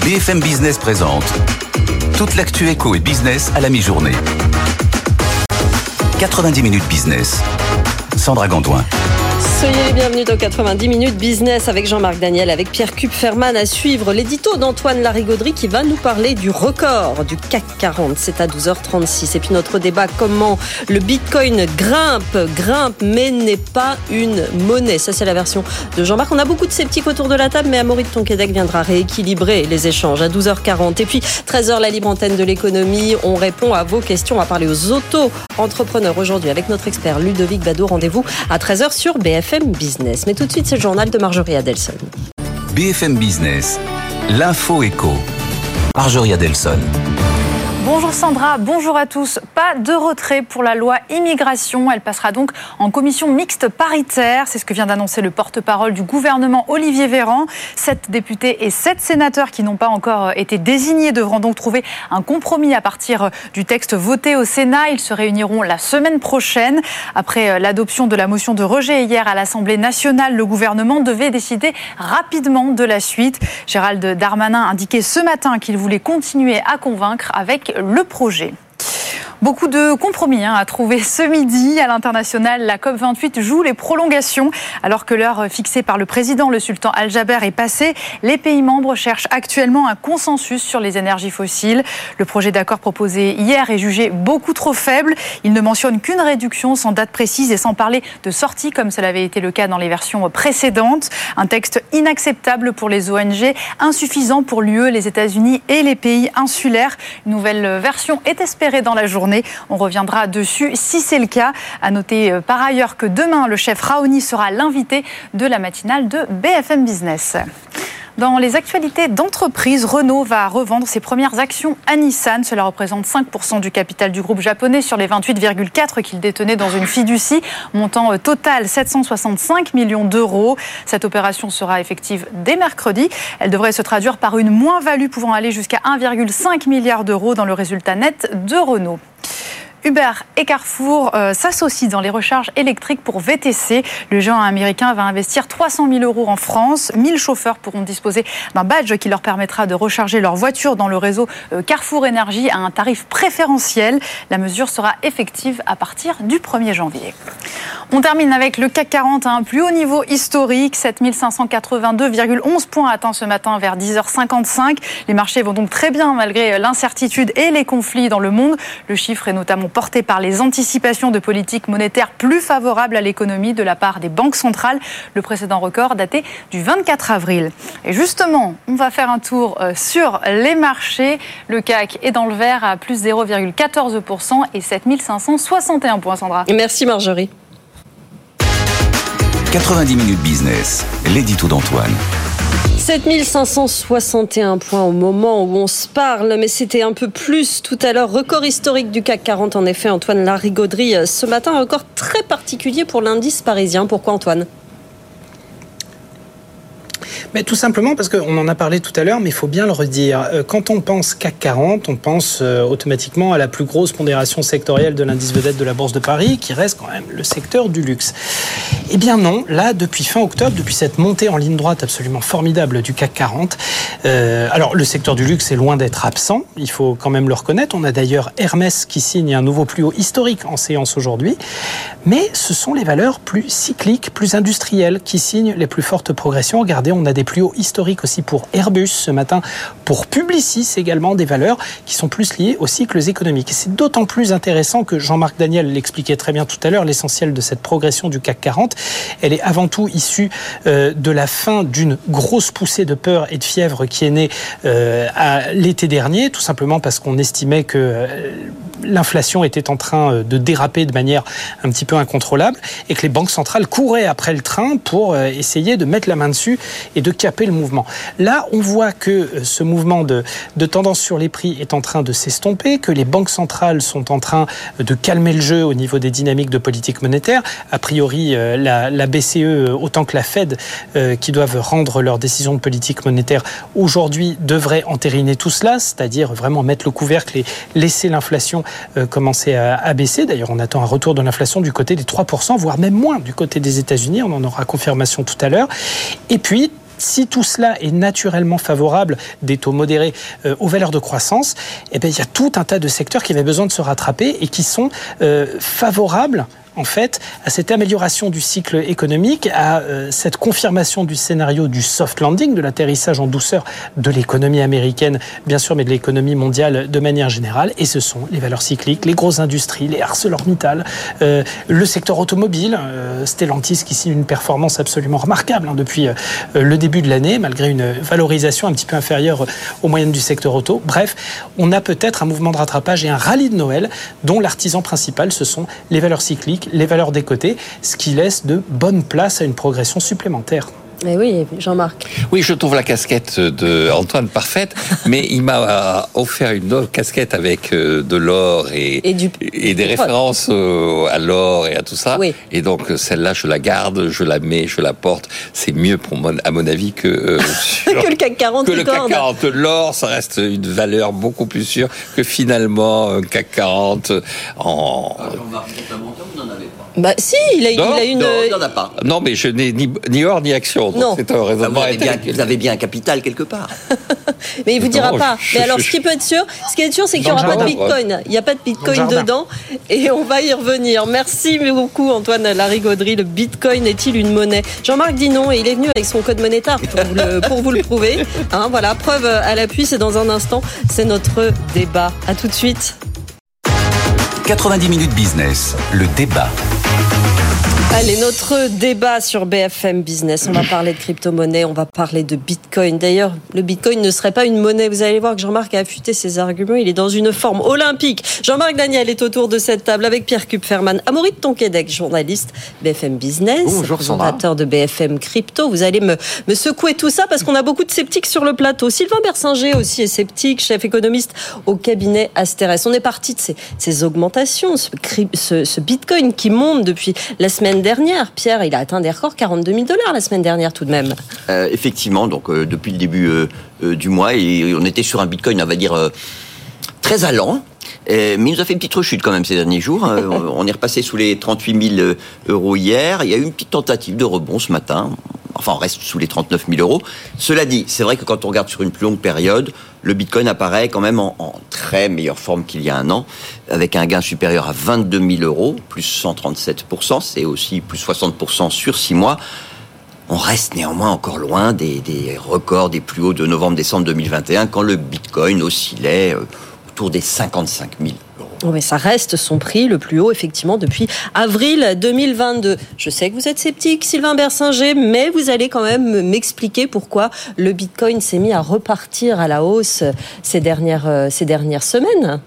A: BFM Business présente toute l'actu éco et business à la mi-journée. 90 minutes business. Sandra Gandoin.
B: Soyez les bienvenus dans 90 minutes business avec Jean-Marc Daniel, avec Pierre Kupferman à suivre l'édito d'Antoine Larigauderie qui va nous parler du record du CAC 40. C'est à 12h36. Et puis notre débat, comment le Bitcoin grimpe, grimpe, mais n'est pas une monnaie. Ça, c'est la version de Jean-Marc. On a beaucoup de sceptiques autour de la table, mais Amaury de Tonquédec viendra rééquilibrer les échanges à 12h40. Et puis 13h, la libre antenne de l'économie. On répond à vos questions. On va parler aux auto-entrepreneurs aujourd'hui avec notre expert Ludovic Badeau. Rendez-vous à 13h sur BFM Business. Mais tout de suite, c'est le journal de Marjorie Adelson.
A: BFM Business. L'info éco. Marjorie Adelson.
K: Bonjour Sandra, bonjour à tous. Pas de retrait pour la loi immigration. Elle passera donc en commission mixte paritaire. C'est ce que vient d'annoncer le porte-parole du gouvernement Olivier Véran. Sept députés et sept sénateurs qui n'ont pas encore été désignés devront donc trouver un compromis à partir du texte voté au Sénat. Ils se réuniront la semaine prochaine. Après l'adoption de la motion de rejet hier à l'Assemblée nationale, le gouvernement devait décider rapidement de la suite. Gérald Darmanin indiquait ce matin qu'il voulait continuer à convaincre avec le projet. Beaucoup de compromis hein, à trouver ce midi à l'international. La COP28 joue les prolongations alors que l'heure fixée par le président, le sultan Al-Jaber, est passée. Les pays membres cherchent actuellement un consensus sur les énergies fossiles. Le projet d'accord proposé hier est jugé beaucoup trop faible. Il ne mentionne qu'une réduction sans date précise et sans parler de sortie comme cela avait été le cas dans les versions précédentes. Un texte inacceptable pour les ONG, insuffisant pour l'UE, les États-Unis et les pays insulaires. Une nouvelle version est espérée dans la journée. On reviendra dessus si c'est le cas. À noter euh, par ailleurs que demain, le chef Raoni sera l'invité de la matinale de BFM Business. Dans les actualités d'entreprise, Renault va revendre ses premières actions à Nissan. Cela représente 5% du capital du groupe japonais sur les 28,4 qu'il détenait dans une fiducie, montant euh, total 765 millions d'euros. Cette opération sera effective dès mercredi. Elle devrait se traduire par une moins-value pouvant aller jusqu'à 1,5 milliard d'euros dans le résultat net de Renault. Uber et Carrefour euh, s'associent dans les recharges électriques pour VTC. Le géant américain va investir 300 000 euros en France. 1000 chauffeurs pourront disposer d'un badge qui leur permettra de recharger leur voiture dans le réseau euh, Carrefour Énergie à un tarif préférentiel. La mesure sera effective à partir du 1er janvier. On termine avec le CAC 40 à un plus haut niveau historique, 7582,11 points atteints ce matin vers 10h55. Les marchés vont donc très bien malgré l'incertitude et les conflits dans le monde. Le chiffre est notamment porté par les anticipations de politique monétaire plus favorables à l'économie de la part des banques centrales. Le précédent record daté du 24 avril. Et justement, on va faire un tour euh, sur les marchés. Le CAC est dans le vert à plus 0,14% et 7561 points, Sandra.
B: Merci Marjorie.
A: 90 minutes business, l'édito d'Antoine.
B: 7561 points au moment où on se parle, mais c'était un peu plus tout à l'heure. Record historique du CAC 40, en effet, Antoine Larigauderie. Euh, ce matin, un record très particulier pour l'indice parisien. Pourquoi, Antoine?
D: Mais tout simplement parce qu'on en a parlé tout à l'heure, mais il faut bien le redire. Euh, quand on pense CAC 40, on pense euh, automatiquement à la plus grosse pondération sectorielle de l'indice vedette de la Bourse de Paris, qui reste quand même le secteur du luxe. Eh bien non, là, depuis fin octobre, depuis cette montée en ligne droite absolument formidable du CAC 40, euh, alors le secteur du luxe est loin d'être absent, il faut quand même le reconnaître. On a d'ailleurs Hermès qui signe un nouveau plus haut historique en séance aujourd'hui, mais ce sont les valeurs plus cycliques, plus industrielles qui signent les plus fortes progressions. Regardez, on a des plus hauts historiques aussi pour Airbus ce matin, pour Publicis également, des valeurs qui sont plus liées aux cycles économiques. C'est d'autant plus intéressant que Jean-Marc Daniel l'expliquait très bien tout à l'heure, l'essentiel de cette progression du CAC 40, elle est avant tout issue euh, de la fin d'une grosse poussée de peur et de fièvre qui est née euh, à l'été dernier, tout simplement parce qu'on estimait que euh, l'inflation était en train de déraper de manière un petit peu incontrôlable et que les banques centrales couraient après le train pour essayer de mettre la main dessus et de caper le mouvement. Là, on voit que euh, ce mouvement de, tendance sur les prix est en train de s'estomper, que les banques centrales sont en train de calmer le jeu au niveau des dynamiques de politique monétaire. A priori, euh, la, BCE, euh, autant que la Fed, qui doivent rendre leurs décisions de politique monétaire aujourd'hui, devraient entériner tout cela, c'est-à-dire vraiment mettre le couvercle et laisser l'inflation commencer à, à baisser. D'ailleurs, on attend un retour de l'inflation du côté des 3%, voire même moins du côté des États-Unis. On en aura confirmation tout à l'heure. Et puis, si tout cela est naturellement favorable, des taux modérés euh, aux valeurs de croissance, eh bien, il y a tout un tas de secteurs qui avaient besoin de se rattraper et qui sont euh, favorables en fait, à cette amélioration du cycle économique, à euh, cette confirmation du scénario du soft landing, de l'atterrissage en douceur de l'économie américaine, bien sûr, mais de l'économie mondiale de manière générale. Et ce sont les valeurs cycliques, les grosses industries, les ArcelorMittal, euh, le secteur automobile, euh, Stellantis qui signe une performance absolument remarquable hein, depuis euh, le début de l'année, malgré une valorisation un petit peu inférieure aux moyennes du secteur auto. Bref, on a peut-être un mouvement de rattrapage et un rallye de Noël dont l'artisan principal, ce sont les valeurs cycliques les valeurs des côtés, ce qui laisse de bonnes places à une progression supplémentaire.
B: Eh oui, Jean-Marc.
C: Oui, je trouve la casquette de Antoine parfaite, mais il m'a offert une autre casquette avec euh, de l'or et, et, des références à l'or et à tout ça. Et donc celle-là, je la garde, je la mets, je la porte. C'est mieux pour mon, à mon avis que
B: euh, que le CAC 40.
C: Que le CAC 40. L'or, ça reste une valeur beaucoup plus sûre que finalement un CAC 40 en.
J: Alors, on n'en avez pas.
B: Bah si, il a, il a une.
J: Non, il n'y en a pas.
C: Non, mais je n'ai ni, ni or ni action. Donc
B: Non.
C: c'est un
J: Ah,
C: raisonnement
J: vous, avez bien, vous avez bien un capital quelque part.
B: Mais il vous dira
C: Non,
B: pas.
C: je-
B: Mais alors,
C: je-
B: ce qui peut être sûr, ce qui est sûr, c'est qu'il n'y aura pas de bitcoin. Il n'y a pas de bitcoin dedans. Et on va y revenir. Merci beaucoup, Antoine Larigauderie. Le bitcoin est-il une monnaie? Jean-Marc dit non et il est venu avec son code monétaire pour vous le, pour vous le prouver. Hein, voilà, preuve à l'appui, c'est dans un instant. C'est notre débat. À tout de suite.
A: 90 minutes business, le débat.
B: Allez, notre débat sur BFM Business. On va parler de crypto-monnaie, on va parler de Bitcoin. D'ailleurs, le Bitcoin ne serait pas une monnaie. Vous allez voir que Jean-Marc a affûté ses arguments. Il est dans une forme olympique. Jean-Marc Daniel est autour de cette table avec Pierre Kupferman, Amaury de Tonquédec, journaliste BFM Business,
E: Bonjour,
B: présentateur de BFM Crypto. Vous allez me, me secouer tout ça parce qu'on a beaucoup de sceptiques sur le plateau. Sylvain Bersinger aussi est sceptique, chef économiste au cabinet Asterès. On est parti de ces, ces augmentations, ce- ce Bitcoin qui monte depuis la semaine dernière. Pierre, il a atteint des records, 42 000 dollars la semaine dernière tout de même.
J: Euh, effectivement, donc euh, depuis le début euh, du mois, et on était sur un Bitcoin, on va dire, très allant. Euh, mais il nous a fait une petite rechute quand même ces derniers jours. Euh, on est repassé sous les 38 000 euros hier. Il y a eu une petite tentative de rebond ce matin. Enfin, on reste sous les 39 000 euros. Cela dit, c'est vrai que quand on regarde sur une plus longue période, le Bitcoin apparaît quand même en, en très meilleure forme qu'il y a un an, avec un gain supérieur à 22 000 euros, plus 137% C'est aussi plus 60% sur six mois. On reste néanmoins encore loin des, des records des plus hauts de novembre-décembre 2021, quand le Bitcoin oscillait euh, autour des 55 000 euros.
B: Oh, mais ça reste son prix le plus haut, effectivement, depuis avril 2022. Je sais que vous êtes sceptique, Sylvain Bersinger, mais vous allez quand même m'expliquer pourquoi le Bitcoin s'est mis à repartir à la hausse ces dernières, euh, ces dernières semaines.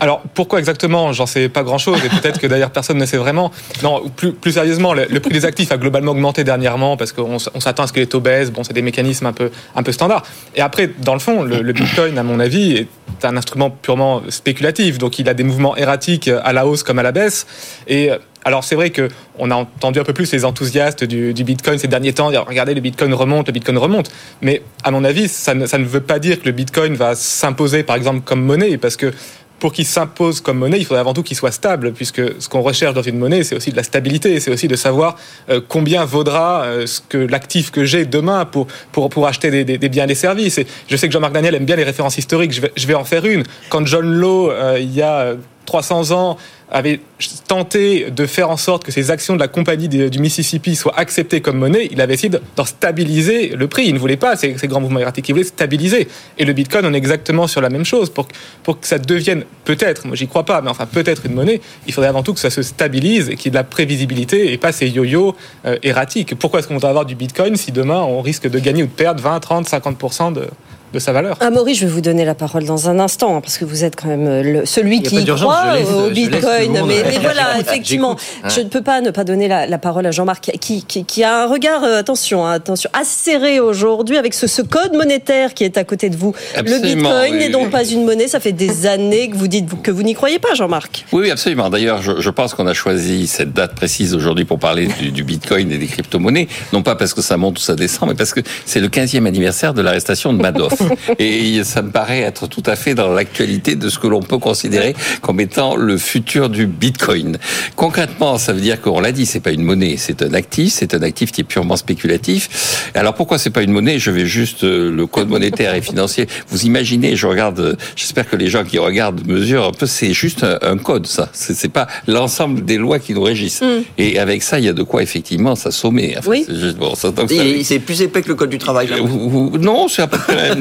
L: Alors pourquoi exactement? J'en sais pas grand-chose et peut-être que d'ailleurs personne ne sait vraiment. Non, plus, plus sérieusement, le, prix des actifs a globalement augmenté dernièrement parce qu'on s'attend à ce que les taux baissent. Bon, c'est des mécanismes un peu, un peu standards. Et après, dans le fond, le, le Bitcoin, à mon avis, est un instrument purement spéculatif. Donc il a des mouvements erratiques à la hausse comme à la baisse. Et euh, alors c'est vrai que on a entendu un peu plus les enthousiastes du, du Bitcoin ces derniers temps dire regardez le Bitcoin remonte, le Bitcoin remonte. Mais à mon avis, ça ne, ça ne veut pas dire que le Bitcoin va s'imposer par exemple comme monnaie parce que pour qu'il s'impose comme monnaie, il faudrait avant tout qu'il soit stable, puisque ce qu'on recherche dans une monnaie, c'est aussi de la stabilité, c'est aussi de savoir euh, combien vaudra euh, ce que l'actif que j'ai demain pour, pour, pour acheter des, des, biens et des services. Je sais que Jean-Marc Daniel aime bien les références historiques, je vais, en faire une. Quand John Law, euh, il y a 300 ans, avait tenté de faire en sorte que ces actions de la compagnie du Mississippi soient acceptées comme monnaie, il avait essayé de- d'en stabiliser le prix. Il ne voulait pas ces, grands mouvements erratiques, il voulait stabiliser. Et le Bitcoin, on est exactement sur la même chose. Pour, que- ça devienne peut-être, moi j'y crois pas, mais enfin peut-être une monnaie, il faudrait avant tout que ça se stabilise et qu'il y ait de la prévisibilité et pas ces yo-yo euh, erratiques. Pourquoi est-ce qu'on voudrait avoir du Bitcoin si demain on risque de gagner ou de perdre 20, 30, 50% de, de sa valeur
B: Amaury, je vais vous donner la parole dans un instant, hein, parce que vous êtes quand même euh, le- celui qui croit
E: laisse-
B: au Bitcoin. mais, mais voilà, effectivement, je ne peux pas ne pas donner la, la parole à Jean-Marc, qui, qui, qui a un regard, euh, attention, hein, attention, acéré aujourd'hui avec ce, ce code monétaire qui est à côté de vous.
C: Absolument,
B: le Bitcoin
C: oui,
B: n'est donc
C: oui.
B: pas une monnaie, ça fait des années que vous dites que vous n'y croyez pas, Jean-Marc.
C: Oui, oui, absolument. D'ailleurs, je, je pense qu'on a choisi cette date précise aujourd'hui pour parler du, du Bitcoin et des crypto-monnaies, non pas parce que ça monte ou ça descend, mais parce que c'est le 15e anniversaire de l'arrestation de Madoff. Et ça me paraît être tout à fait dans l'actualité de ce que l'on peut considérer comme étant le futur du Bitcoin. Concrètement, ça veut dire qu'on l'a dit, c'est pas une monnaie, c'est un actif, c'est un actif qui est purement spéculatif. Alors pourquoi c'est pas une monnaie? Je vais juste euh, le code monétaire et financier. Vous imaginez, je regarde, j'espère que les gens qui regardent mesurent un peu, c'est juste un, un code, ça. C'est pas l'ensemble des lois qui nous régissent.
B: Mm.
C: Et avec ça, il y a de quoi effectivement s'assommer. Enfin,
B: Oui.
C: c'est juste- bon, ça, donc, ça-
J: Et C'est plus épais que le code du travail. là.
C: euh, vous- vous- Non, c'est à peu près la même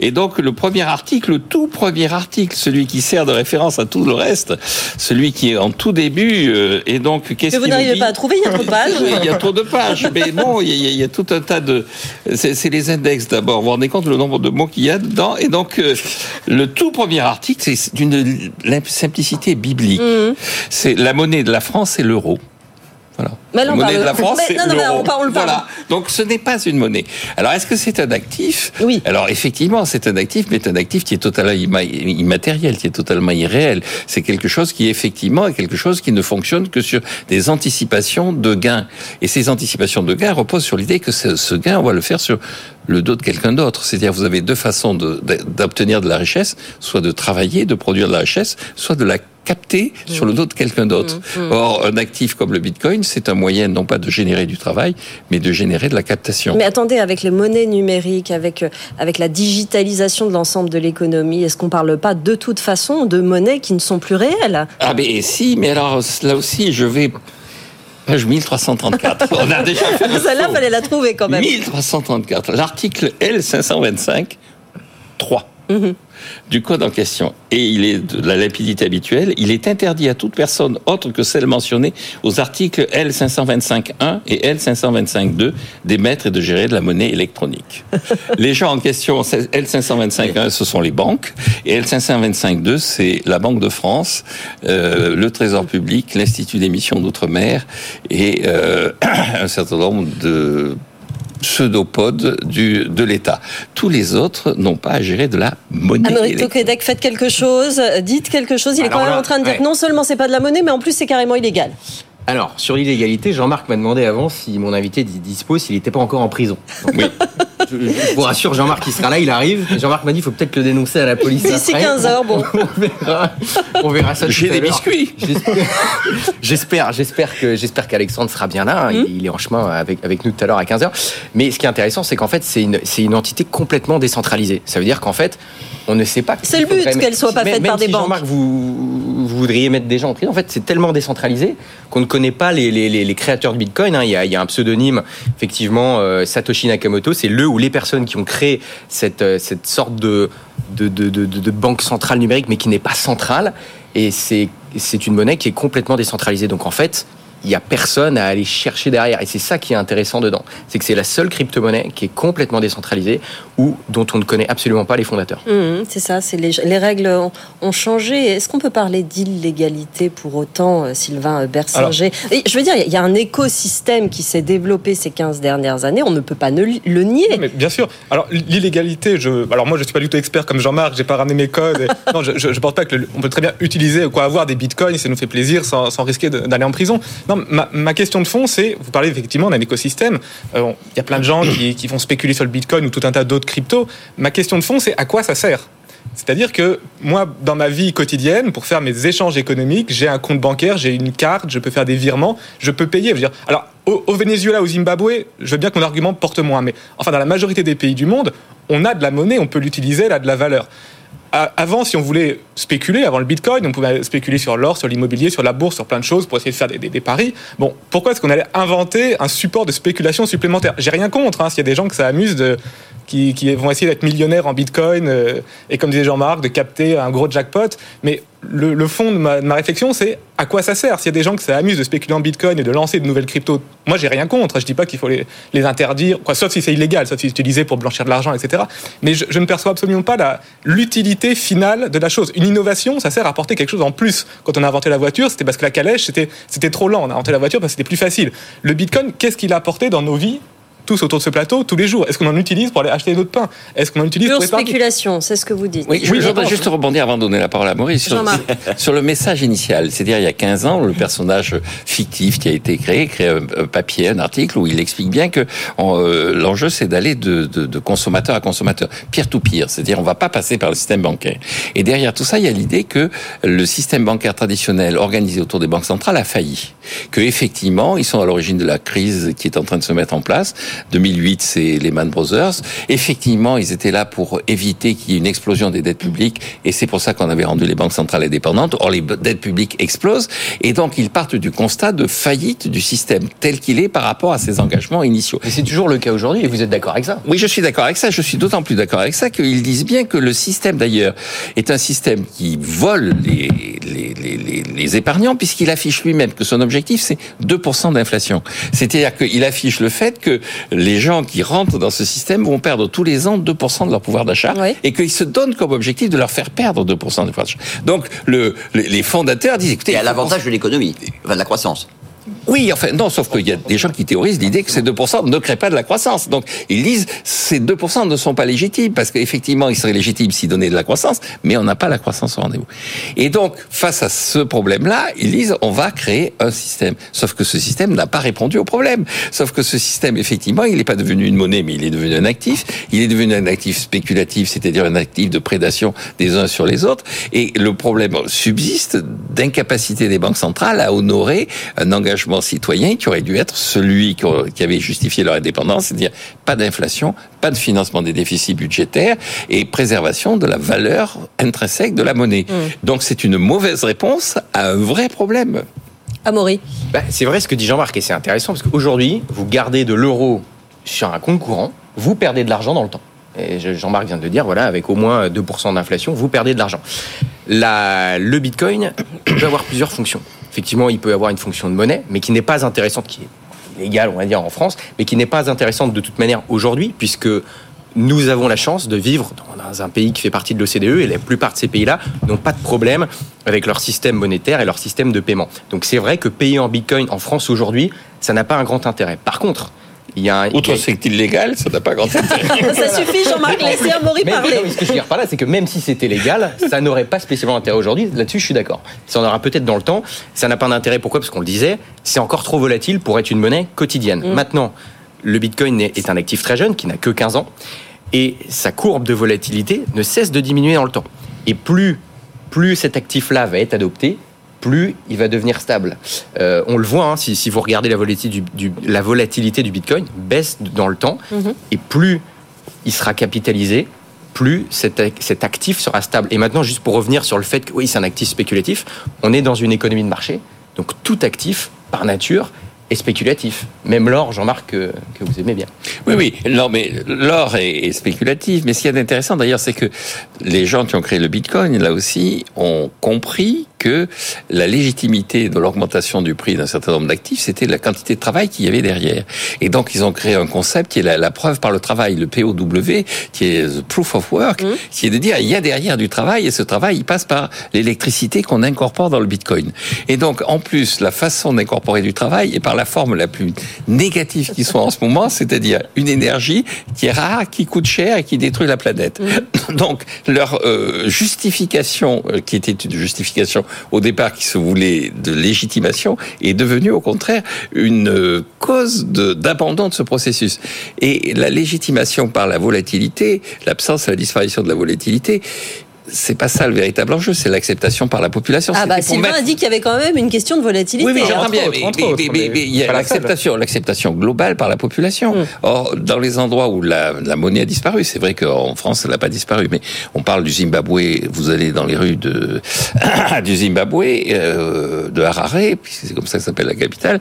C: Et donc, le premier article, le tout premier article, celui qui sert de référence à tout le reste, celui qui est en tout début, euh, et donc, qu'est-ce
B: Que vous n'arrivez pas à trouver, il y a trop de pages.
C: Il y a trop de pages. Mais non, il y a, il y a tout un tas de. C'est les index d'abord. Vous vous rendez compte le nombre de mots qu'il y a dedans? Et donc, euh, le tout premier article, c'est d'une simplicité biblique.
B: Mhm.
C: C'est la monnaie de la France, c'est l'euro. Voilà.
B: Mais
C: la
B: non,
C: monnaie de la France, c'est
B: non, non,
C: l'euro. Voilà. Donc ce n'est pas une monnaie. Alors est-ce que c'est un actif?
B: Oui.
C: Alors effectivement, c'est un actif, mais c'est un actif qui est totalement imma- immatériel, qui est totalement irréel. C'est quelque chose qui effectivement est quelque chose qui ne fonctionne que sur des anticipations de gains. Et ces anticipations de gains reposent sur l'idée que ce, gain, on va le faire sur le dos de quelqu'un d'autre. C'est-à-dire vous avez deux façons de- d'obtenir de la richesse, soit de travailler, de produire de la richesse, soit de la capter sur le dos de quelqu'un d'autre.
B: Mmh,
C: Or, un actif comme le Bitcoin, c'est un moyen non pas de générer du travail, mais de générer de la captation.
B: Mais attendez, avec les monnaies numériques, avec, euh, avec la digitalisation de l'ensemble de l'économie, est-ce qu'on parle pas de toute façon de monnaies qui ne sont plus réelles?
C: Ah ben si, mais alors là aussi, je vais... Page 1334. On a déjà fait le
B: Celle-là, fallait la trouver quand même.
C: 1334. L'article L525, 3
B: Mhm.
C: du code en question, et il est de la lapidité habituelle, il est interdit à toute personne autre que celle mentionnée aux articles L525.1 et L525.2 d'émettre et de gérer de la monnaie électronique. les gens en question, c'est L525.1, ce sont les banques, et L525.2, c'est la Banque de France, euh, le Trésor public, l'Institut d'émission d'outre-mer et euh, un certain nombre de pseudopodes du, de l'État. Tous les autres n'ont pas à gérer de la monnaie. Électronique.
B: Tokedek, faites quelque chose, dites quelque chose. Il est quand même
M: là,
B: en train de dire
M: ouais.
B: que non seulement c'est pas de la monnaie, mais en plus c'est carrément illégal.
M: Alors, sur l'illégalité, Jean-Marc m'a demandé avant si mon invité dispo s'il n'était pas encore en prison.
C: Oui.
M: Je, je vous rassure, Jean-Marc, il sera là, il arrive. Jean-Marc m'a dit il faut peut-être le dénoncer à la police.
B: D'ici
M: après.
B: 15 heures, bon.
M: On verra, on verra ça.
C: J'ai des biscuits.
M: J'espère- J'espère, que j'espère qu'Alexandre sera bien là. hein.
B: Hmm.
M: Il, il est en chemin avec avec nous tout à l'heure à 15 h Mais ce qui est intéressant, c'est qu'en fait, c'est une c'est une entité complètement décentralisée. Ça veut dire qu'en fait, on ne sait pas.
B: C'est le but
M: faudrait-
B: qu'elle soit pas faite
M: même
B: par des
M: si
B: banques.
M: Jean-Marc, vous, vous voudriez mettre des gens en prison. En fait, c'est tellement décentralisé qu'on ne connaît pas les, créateurs de Bitcoin. hein. Il, y a, un pseudonyme, effectivement, euh, Satoshi Nakamoto. C'est le ou les personnes qui ont créé cette, euh, cette sorte de, de, de, de- banque centrale numérique, mais qui n'est pas centrale. Et c'est une monnaie qui est complètement décentralisée. Donc en fait, il n'y a personne à aller chercher derrière. Et c'est ça qui est intéressant dedans. C'est que c'est la seule crypto-monnaie qui est complètement décentralisée ou dont on ne connaît absolument pas les fondateurs.
B: Mhm, c'est ça, c'est les, les règles ont, ont changé. Est-ce qu'on peut parler d'illégalité pour autant, euh, Sylvain euh, Bersinger Je veux dire, il y a un écosystème qui s'est développé ces 15 dernières années, on ne peut pas ne le nier.
L: Mais bien sûr. Alors l'illégalité, je, alors moi je suis pas du tout expert comme Jean-Marc, j'ai pas ramené mes codes. et- non, je, je pense pas que le- on peut très bien utiliser ou quoi avoir des bitcoins, ça nous fait plaisir sans, sans risquer d'aller en prison. Non, ma, question de fond, c'est, vous parlez effectivement d'un écosystème. Euh, Il y a plein de gens qui, vont spéculer sur le bitcoin ou tout un tas d'autres cryptos. Ma question de fond, c'est à quoi ça sert? C'est-à-dire que moi, dans ma vie quotidienne, pour faire mes échanges économiques, j'ai un compte bancaire, j'ai une carte, je peux faire des virements, je peux payer. Alors, au, au Venezuela, au Zimbabwe, je veux bien que mon argument porte moins, mais enfin, dans la majorité des pays du monde, on a de la monnaie, on peut l'utiliser, elle a de la valeur. Avant, si on voulait spéculer, avant le Bitcoin, on pouvait spéculer sur l'or, sur l'immobilier, sur la bourse, sur plein de choses pour essayer de faire des paris. Bon, pourquoi est-ce qu'on allait inventer un support de spéculation supplémentaire? J'ai rien contre, hein, s'il y a des gens que ça amuse de, qui, vont essayer d'être millionnaires en Bitcoin euh, et comme disait Jean-Marc, de capter un gros jackpot. Mais le, fond de ma, réflexion, c'est à quoi ça sert? S'il y a des gens que ça amuse de spéculer en Bitcoin et de lancer de nouvelles cryptos, moi j'ai rien contre. Je dis pas qu'il faut les, interdire, quoi, sauf si c'est illégal, sauf si c'est utilisé pour blanchir de l'argent, etc. Mais je, je ne perçois absolument pas l'utilité finale de la chose. Une innovation, ça sert à apporter quelque chose en plus. Quand on a inventé la voiture, c'était parce que la calèche, c'était trop lent. On a inventé la voiture parce que c'était plus facile. Le Bitcoin, qu'est-ce qu'il a apporté dans nos vies? Tous autour de ce plateau, tous les jours. Est-ce qu'on en utilise pour aller acheter notre pain Est-ce qu'on en utilise
B: Pure
L: pour
B: spéculation, c'est ce que vous dites.
C: Oui, je,
L: Oui,
C: je voudrais juste rebondir avant de donner la parole à Maurice sur, le message initial. C'est-à-dire, il y a 15 ans, le personnage fictif qui a été créé, crée un, un papier, un article où il explique bien que euh, l'enjeu, c'est d'aller de, de, de consommateur à consommateur, pire to pire. C'est-à-dire, on va pas passer par le système bancaire. Et derrière tout ça, il y a l'idée que le système bancaire traditionnel organisé autour des banques centrales a failli. Que effectivement, ils sont à l'origine de la crise qui est en train de se mettre en place. 2008, c'est Lehman Brothers. Effectivement, ils étaient là pour éviter qu'il y ait une explosion des dettes publiques, et c'est pour ça qu'on avait rendu les banques centrales indépendantes. Or, les dettes publiques explosent, et donc ils partent du constat de faillite du système tel qu'il est par rapport à ses engagements initiaux.
M: Et c'est toujours le cas aujourd'hui, et vous êtes d'accord avec ça?
C: Oui, je suis d'accord avec ça. Je suis d'autant plus d'accord avec ça qu'ils disent bien que le système, d'ailleurs, est un système qui vole les, les, les, les, les épargnants, puisqu'il affiche lui-même que son objectif, c'est 2% d'inflation. C'est-à-dire qu'il affiche le fait que les gens qui rentrent dans ce système vont perdre tous les ans 2% de leur pouvoir d'achat,
B: Oui.
C: et qu'il se donne comme objectif de leur faire perdre 2% de pouvoir d'achat. Donc, le, les fondateurs disent, écoutez,
J: Et à
C: il faut qu'on
J: l'avantage de l'économie, enfin de la croissance.
C: Oui, enfin, non, sauf qu'il y a des gens qui théorisent l'idée que ces 2% ne créent pas de la croissance. Donc, ils disent, ces 2% ne sont pas légitimes, parce qu'effectivement, ils seraient légitimes s'ils donnaient de la croissance, mais on n'a pas la croissance au rendez-vous. Et donc, face à ce problème-là, ils disent, on va créer un système. Sauf que ce système n'a pas répondu au problème. Sauf que ce système, effectivement, il n'est pas devenu une monnaie, mais il est devenu un actif. Il est devenu un actif spéculatif, c'est-à-dire un actif de prédation des uns sur les autres. Et le problème subsiste d'incapacité des banques centrales à honorer un engagement citoyen qui aurait dû être celui qui avait justifié leur indépendance, c'est-à-dire pas d'inflation, pas de financement des déficits budgétaires et préservation de la valeur intrinsèque de la monnaie. Mmh. Donc c'est une mauvaise réponse à un vrai problème.
B: Amaury.
M: Bah, c'est vrai ce que dit Jean-Marc et c'est intéressant parce qu'aujourd'hui, vous gardez de l'euro sur un compte courant, vous perdez de l'argent dans le temps. Et Jean-Marc vient de le dire, voilà, avec au moins 2% d'inflation, vous perdez de l'argent. le Bitcoin peut avoir plusieurs fonctions. Effectivement, il peut avoir une fonction de monnaie, mais qui n'est pas intéressante, qui est légale, on va dire, en France, mais qui n'est pas intéressante de toute manière aujourd'hui, puisque nous avons la chance de vivre dans un pays qui fait partie de l'OCDE et la plupart de ces pays-là n'ont pas de problème avec leur système monétaire et leur système de paiement. Donc c'est vrai que payer en Bitcoin en France aujourd'hui, ça n'a pas un grand intérêt. Par contre, il y a un,
C: Outre c'est illégal, ça n'a pas grand intérêt.
B: ça suffit, Jean-Marc, laissez Amaury parler.
M: ce que je veux dire par là, c'est que même si c'était légal, ça n'aurait pas spécialement intérêt aujourd'hui. Là-dessus, je suis d'accord. Ça en aura peut-être dans le temps. Ça n'a pas d'intérêt. Pourquoi? Parce qu'on le disait, c'est encore trop volatile pour être une monnaie quotidienne. Mm. Maintenant, le Bitcoin est un actif très jeune qui n'a que 15 ans et sa courbe de volatilité ne cesse de diminuer dans le temps. Et plus, plus cet actif-là va être adopté, plus il va devenir stable. Euh, on le voit, hein, si, vous regardez la volatilité du, la volatilité du Bitcoin, baisse dans le temps, mhm. et plus il sera capitalisé, plus cet, cet, actif sera stable. Et maintenant, juste pour revenir sur le fait que oui, c'est un actif spéculatif, on est dans une économie de marché, donc tout actif, par nature, est spéculatif. Même l'or, Jean-Marc, que, que, vous aimez bien.
C: Oui, oui, non, mais l'or est, spéculatif. Mais ce qui est intéressant d'ailleurs, c'est que les gens qui ont créé le Bitcoin, là aussi, ont compris que la légitimité de l'augmentation du prix d'un certain nombre d'actifs, c'était la quantité de travail qu'il y avait derrière. Et donc, ils ont créé un concept qui est la, preuve par le travail, le POW, qui est the proof of work, mmh. qui est de dire il y a derrière du travail et ce travail, il passe par l'électricité qu'on incorpore dans le Bitcoin. Et donc, en plus, la façon d'incorporer du travail est par la forme la plus négative qui soit en ce moment, c'est-à-dire une énergie qui est rare, qui coûte cher et qui détruit la planète. Mmh. Donc, leur euh, justification, euh, qui était une justification au départ qui se voulait de légitimation, est devenue au contraire une euh, cause d'abandon de, ce processus. Et la légitimation par la volatilité, l'absence et la disparition de la volatilité, c'est pas ça le véritable enjeu, c'est l'acceptation par la population.
B: Ah bah Sylvain a dit qu'il y avait quand même une question de volatilité.
C: Oui, oui, j'entends bien, mais, il y a l'acceptation, l'acceptation globale par la population. Hmm. Or, dans les endroits où la, monnaie a disparu, c'est vrai qu'en France, elle n'a pas disparu, mais on parle du Zimbabwe, vous allez dans les rues de, du Zimbabwe, euh, de Harare, puisque c'est comme ça que s'appelle la capitale,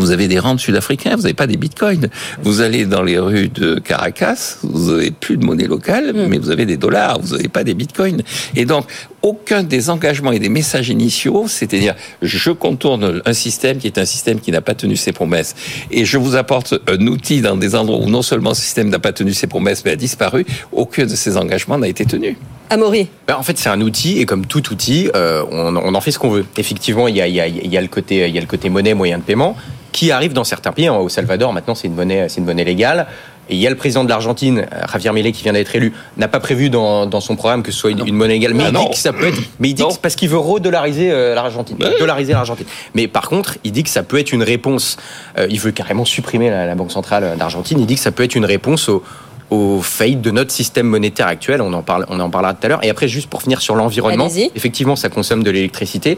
C: vous avez des rentes sud-africains, vous n'avez pas des bitcoins. Vous allez dans les rues de Caracas, vous n'avez plus de monnaie locale, hmm. mais vous avez des dollars, vous n'avez pas des bitcoins. Et donc, aucun des engagements et des messages initiaux, c'est-à-dire je contourne un système qui est un système qui n'a pas tenu ses promesses, et je vous apporte un outil dans des endroits où non seulement ce système n'a pas tenu ses promesses, mais a disparu, aucun de ces engagements n'a été tenu.
B: Amaury
M: ben, En fait, c'est un outil, et comme tout outil, euh, on, en fait ce qu'on veut. Effectivement, il y a, il, y a, il y a le côté, il y a le côté monnaie, moyen de paiement qui arrive dans certains pays. Au Salvador, maintenant, c'est une monnaie, c'est une monnaie légale. Et il y a le président de l'Argentine, Javier Milei, qui vient d'être élu, n'a pas prévu dans, dans, son programme que ce soit une, monnaie légale. Mais ah il dit que ça peut être. Mais il dit que parce qu'il veut redolariser euh, l'Argentine, dollariser l'Argentine. Mais par contre, il dit que ça peut être une réponse. Euh, il veut carrément supprimer la, banque centrale d'Argentine. Il dit que ça peut être une réponse au, aux faillites de notre système monétaire actuel. On en, parle, on en parlera tout à l'heure. Et après, juste pour finir sur l'environnement, effectivement, ça consomme de l'électricité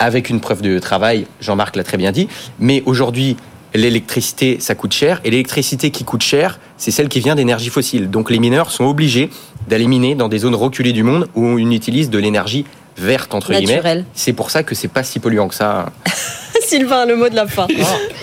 M: avec une preuve de travail, Jean-Marc l'a très bien dit, mais aujourd'hui, l'électricité, ça coûte cher, et l'électricité qui coûte cher, c'est celle qui vient d'énergie fossile. Donc les mineurs sont obligés d'éliminer dans des zones reculées du monde où on utilise de l'énergie verte, entre guillemets. C'est pour ça que c'est pas si polluant que ça.
B: Sylvain, le mot de la fin.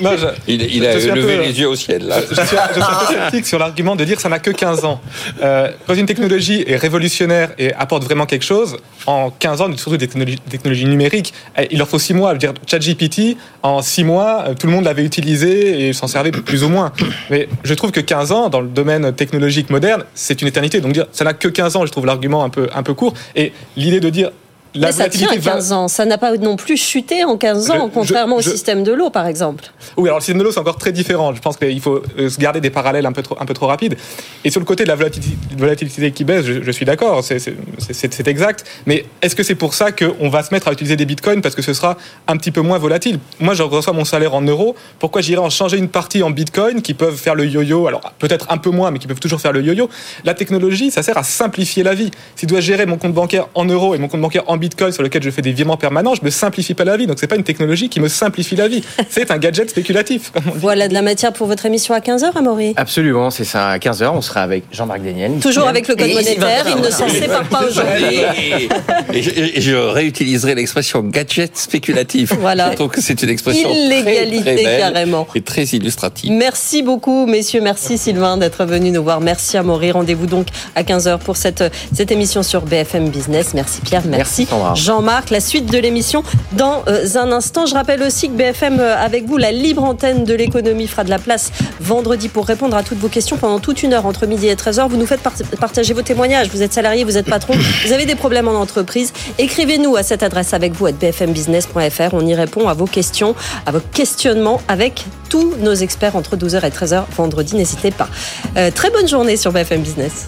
C: Non, il, a levé les yeux au ciel. Là.
L: Je, suis, un peu sceptique sur l'argument de dire que ça n'a que 15 ans. Euh, quand une technologie est révolutionnaire et apporte vraiment quelque chose, en 15 ans, surtout des technologies, numériques, eh, il leur faut 6 mois. Je veux dire, ChatGPT, en 6 mois, euh, tout le monde l'avait utilisé et s'en servait plus ou moins. Mais je trouve que 15 ans, dans le domaine technologique moderne, c'est une éternité. Donc dire ça n'a que 15 ans, je trouve l'argument un peu, un peu court. Et l'idée de dire
B: Mais ça tient à 15 ans. Ça n'a pas non plus chuté en 15 ans, contrairement au système de l'eau, par exemple.
L: Oui, alors le système de l'eau, c'est encore très différent. Je pense qu'il faut euh, se garder des parallèles un peu trop, un peu trop rapides. Et sur le côté de la volatilité, qui baisse, je, suis d'accord, c'est exact. Mais est-ce que c'est pour ça qu'on va se mettre à utiliser des bitcoins parce que ce sera un petit peu moins volatile? Moi, je reçois mon salaire en euros. Pourquoi j'irais en changer une partie en bitcoin qui peuvent faire le yo-yo? Alors, peut-être un peu moins, mais qui peuvent toujours faire le yo-yo. La technologie, ça sert à simplifier la vie. Si je dois gérer mon compte bancaire en euros et mon compte bancaire en bitcoin sur lequel je fais des virements permanents, je me simplifie pas la vie. Donc, c'est pas une technologie qui me simplifie la vie. C'est un gadget spéculatif.
B: Voilà de la matière pour votre émission à 15h, Amaury
M: Absolument, c'est ça. À 15h, on sera avec Jean-Marc Daniel.
B: Toujours avec le code monétaire, il ne s'en sépare pas aujourd'hui.
C: Et, je, réutiliserai l'expression gadget spéculatif.
B: Voilà.
C: Je trouve que c'est une expression
B: Illégalité,
C: très, très
B: carrément.
C: et très illustrative.
B: Merci beaucoup, messieurs. Merci Sylvain d'être venu nous voir. Merci Amaury. Rendez-vous donc à 15h pour cette, cette émission sur BFM Business. Merci Pierre. Merci, Jean-Marc. La suite de l'émission dans euh, un instant. Je rappelle aussi que BFM euh, avec vous, la libre antenne de l'économie fera de la place vendredi pour répondre à toutes vos questions pendant toute une heure entre midi et 13h. Vous nous faites partager vos témoignages. Vous êtes salarié, vous êtes patron, vous avez des problèmes en entreprise. Écrivez-nous à cette adresse avec vous à bfmbusiness.fr. On y répond à vos questions, à vos questionnements avec tous nos experts entre 12h et 13h vendredi. N'hésitez pas. Euh, très bonne journée sur BFM Business.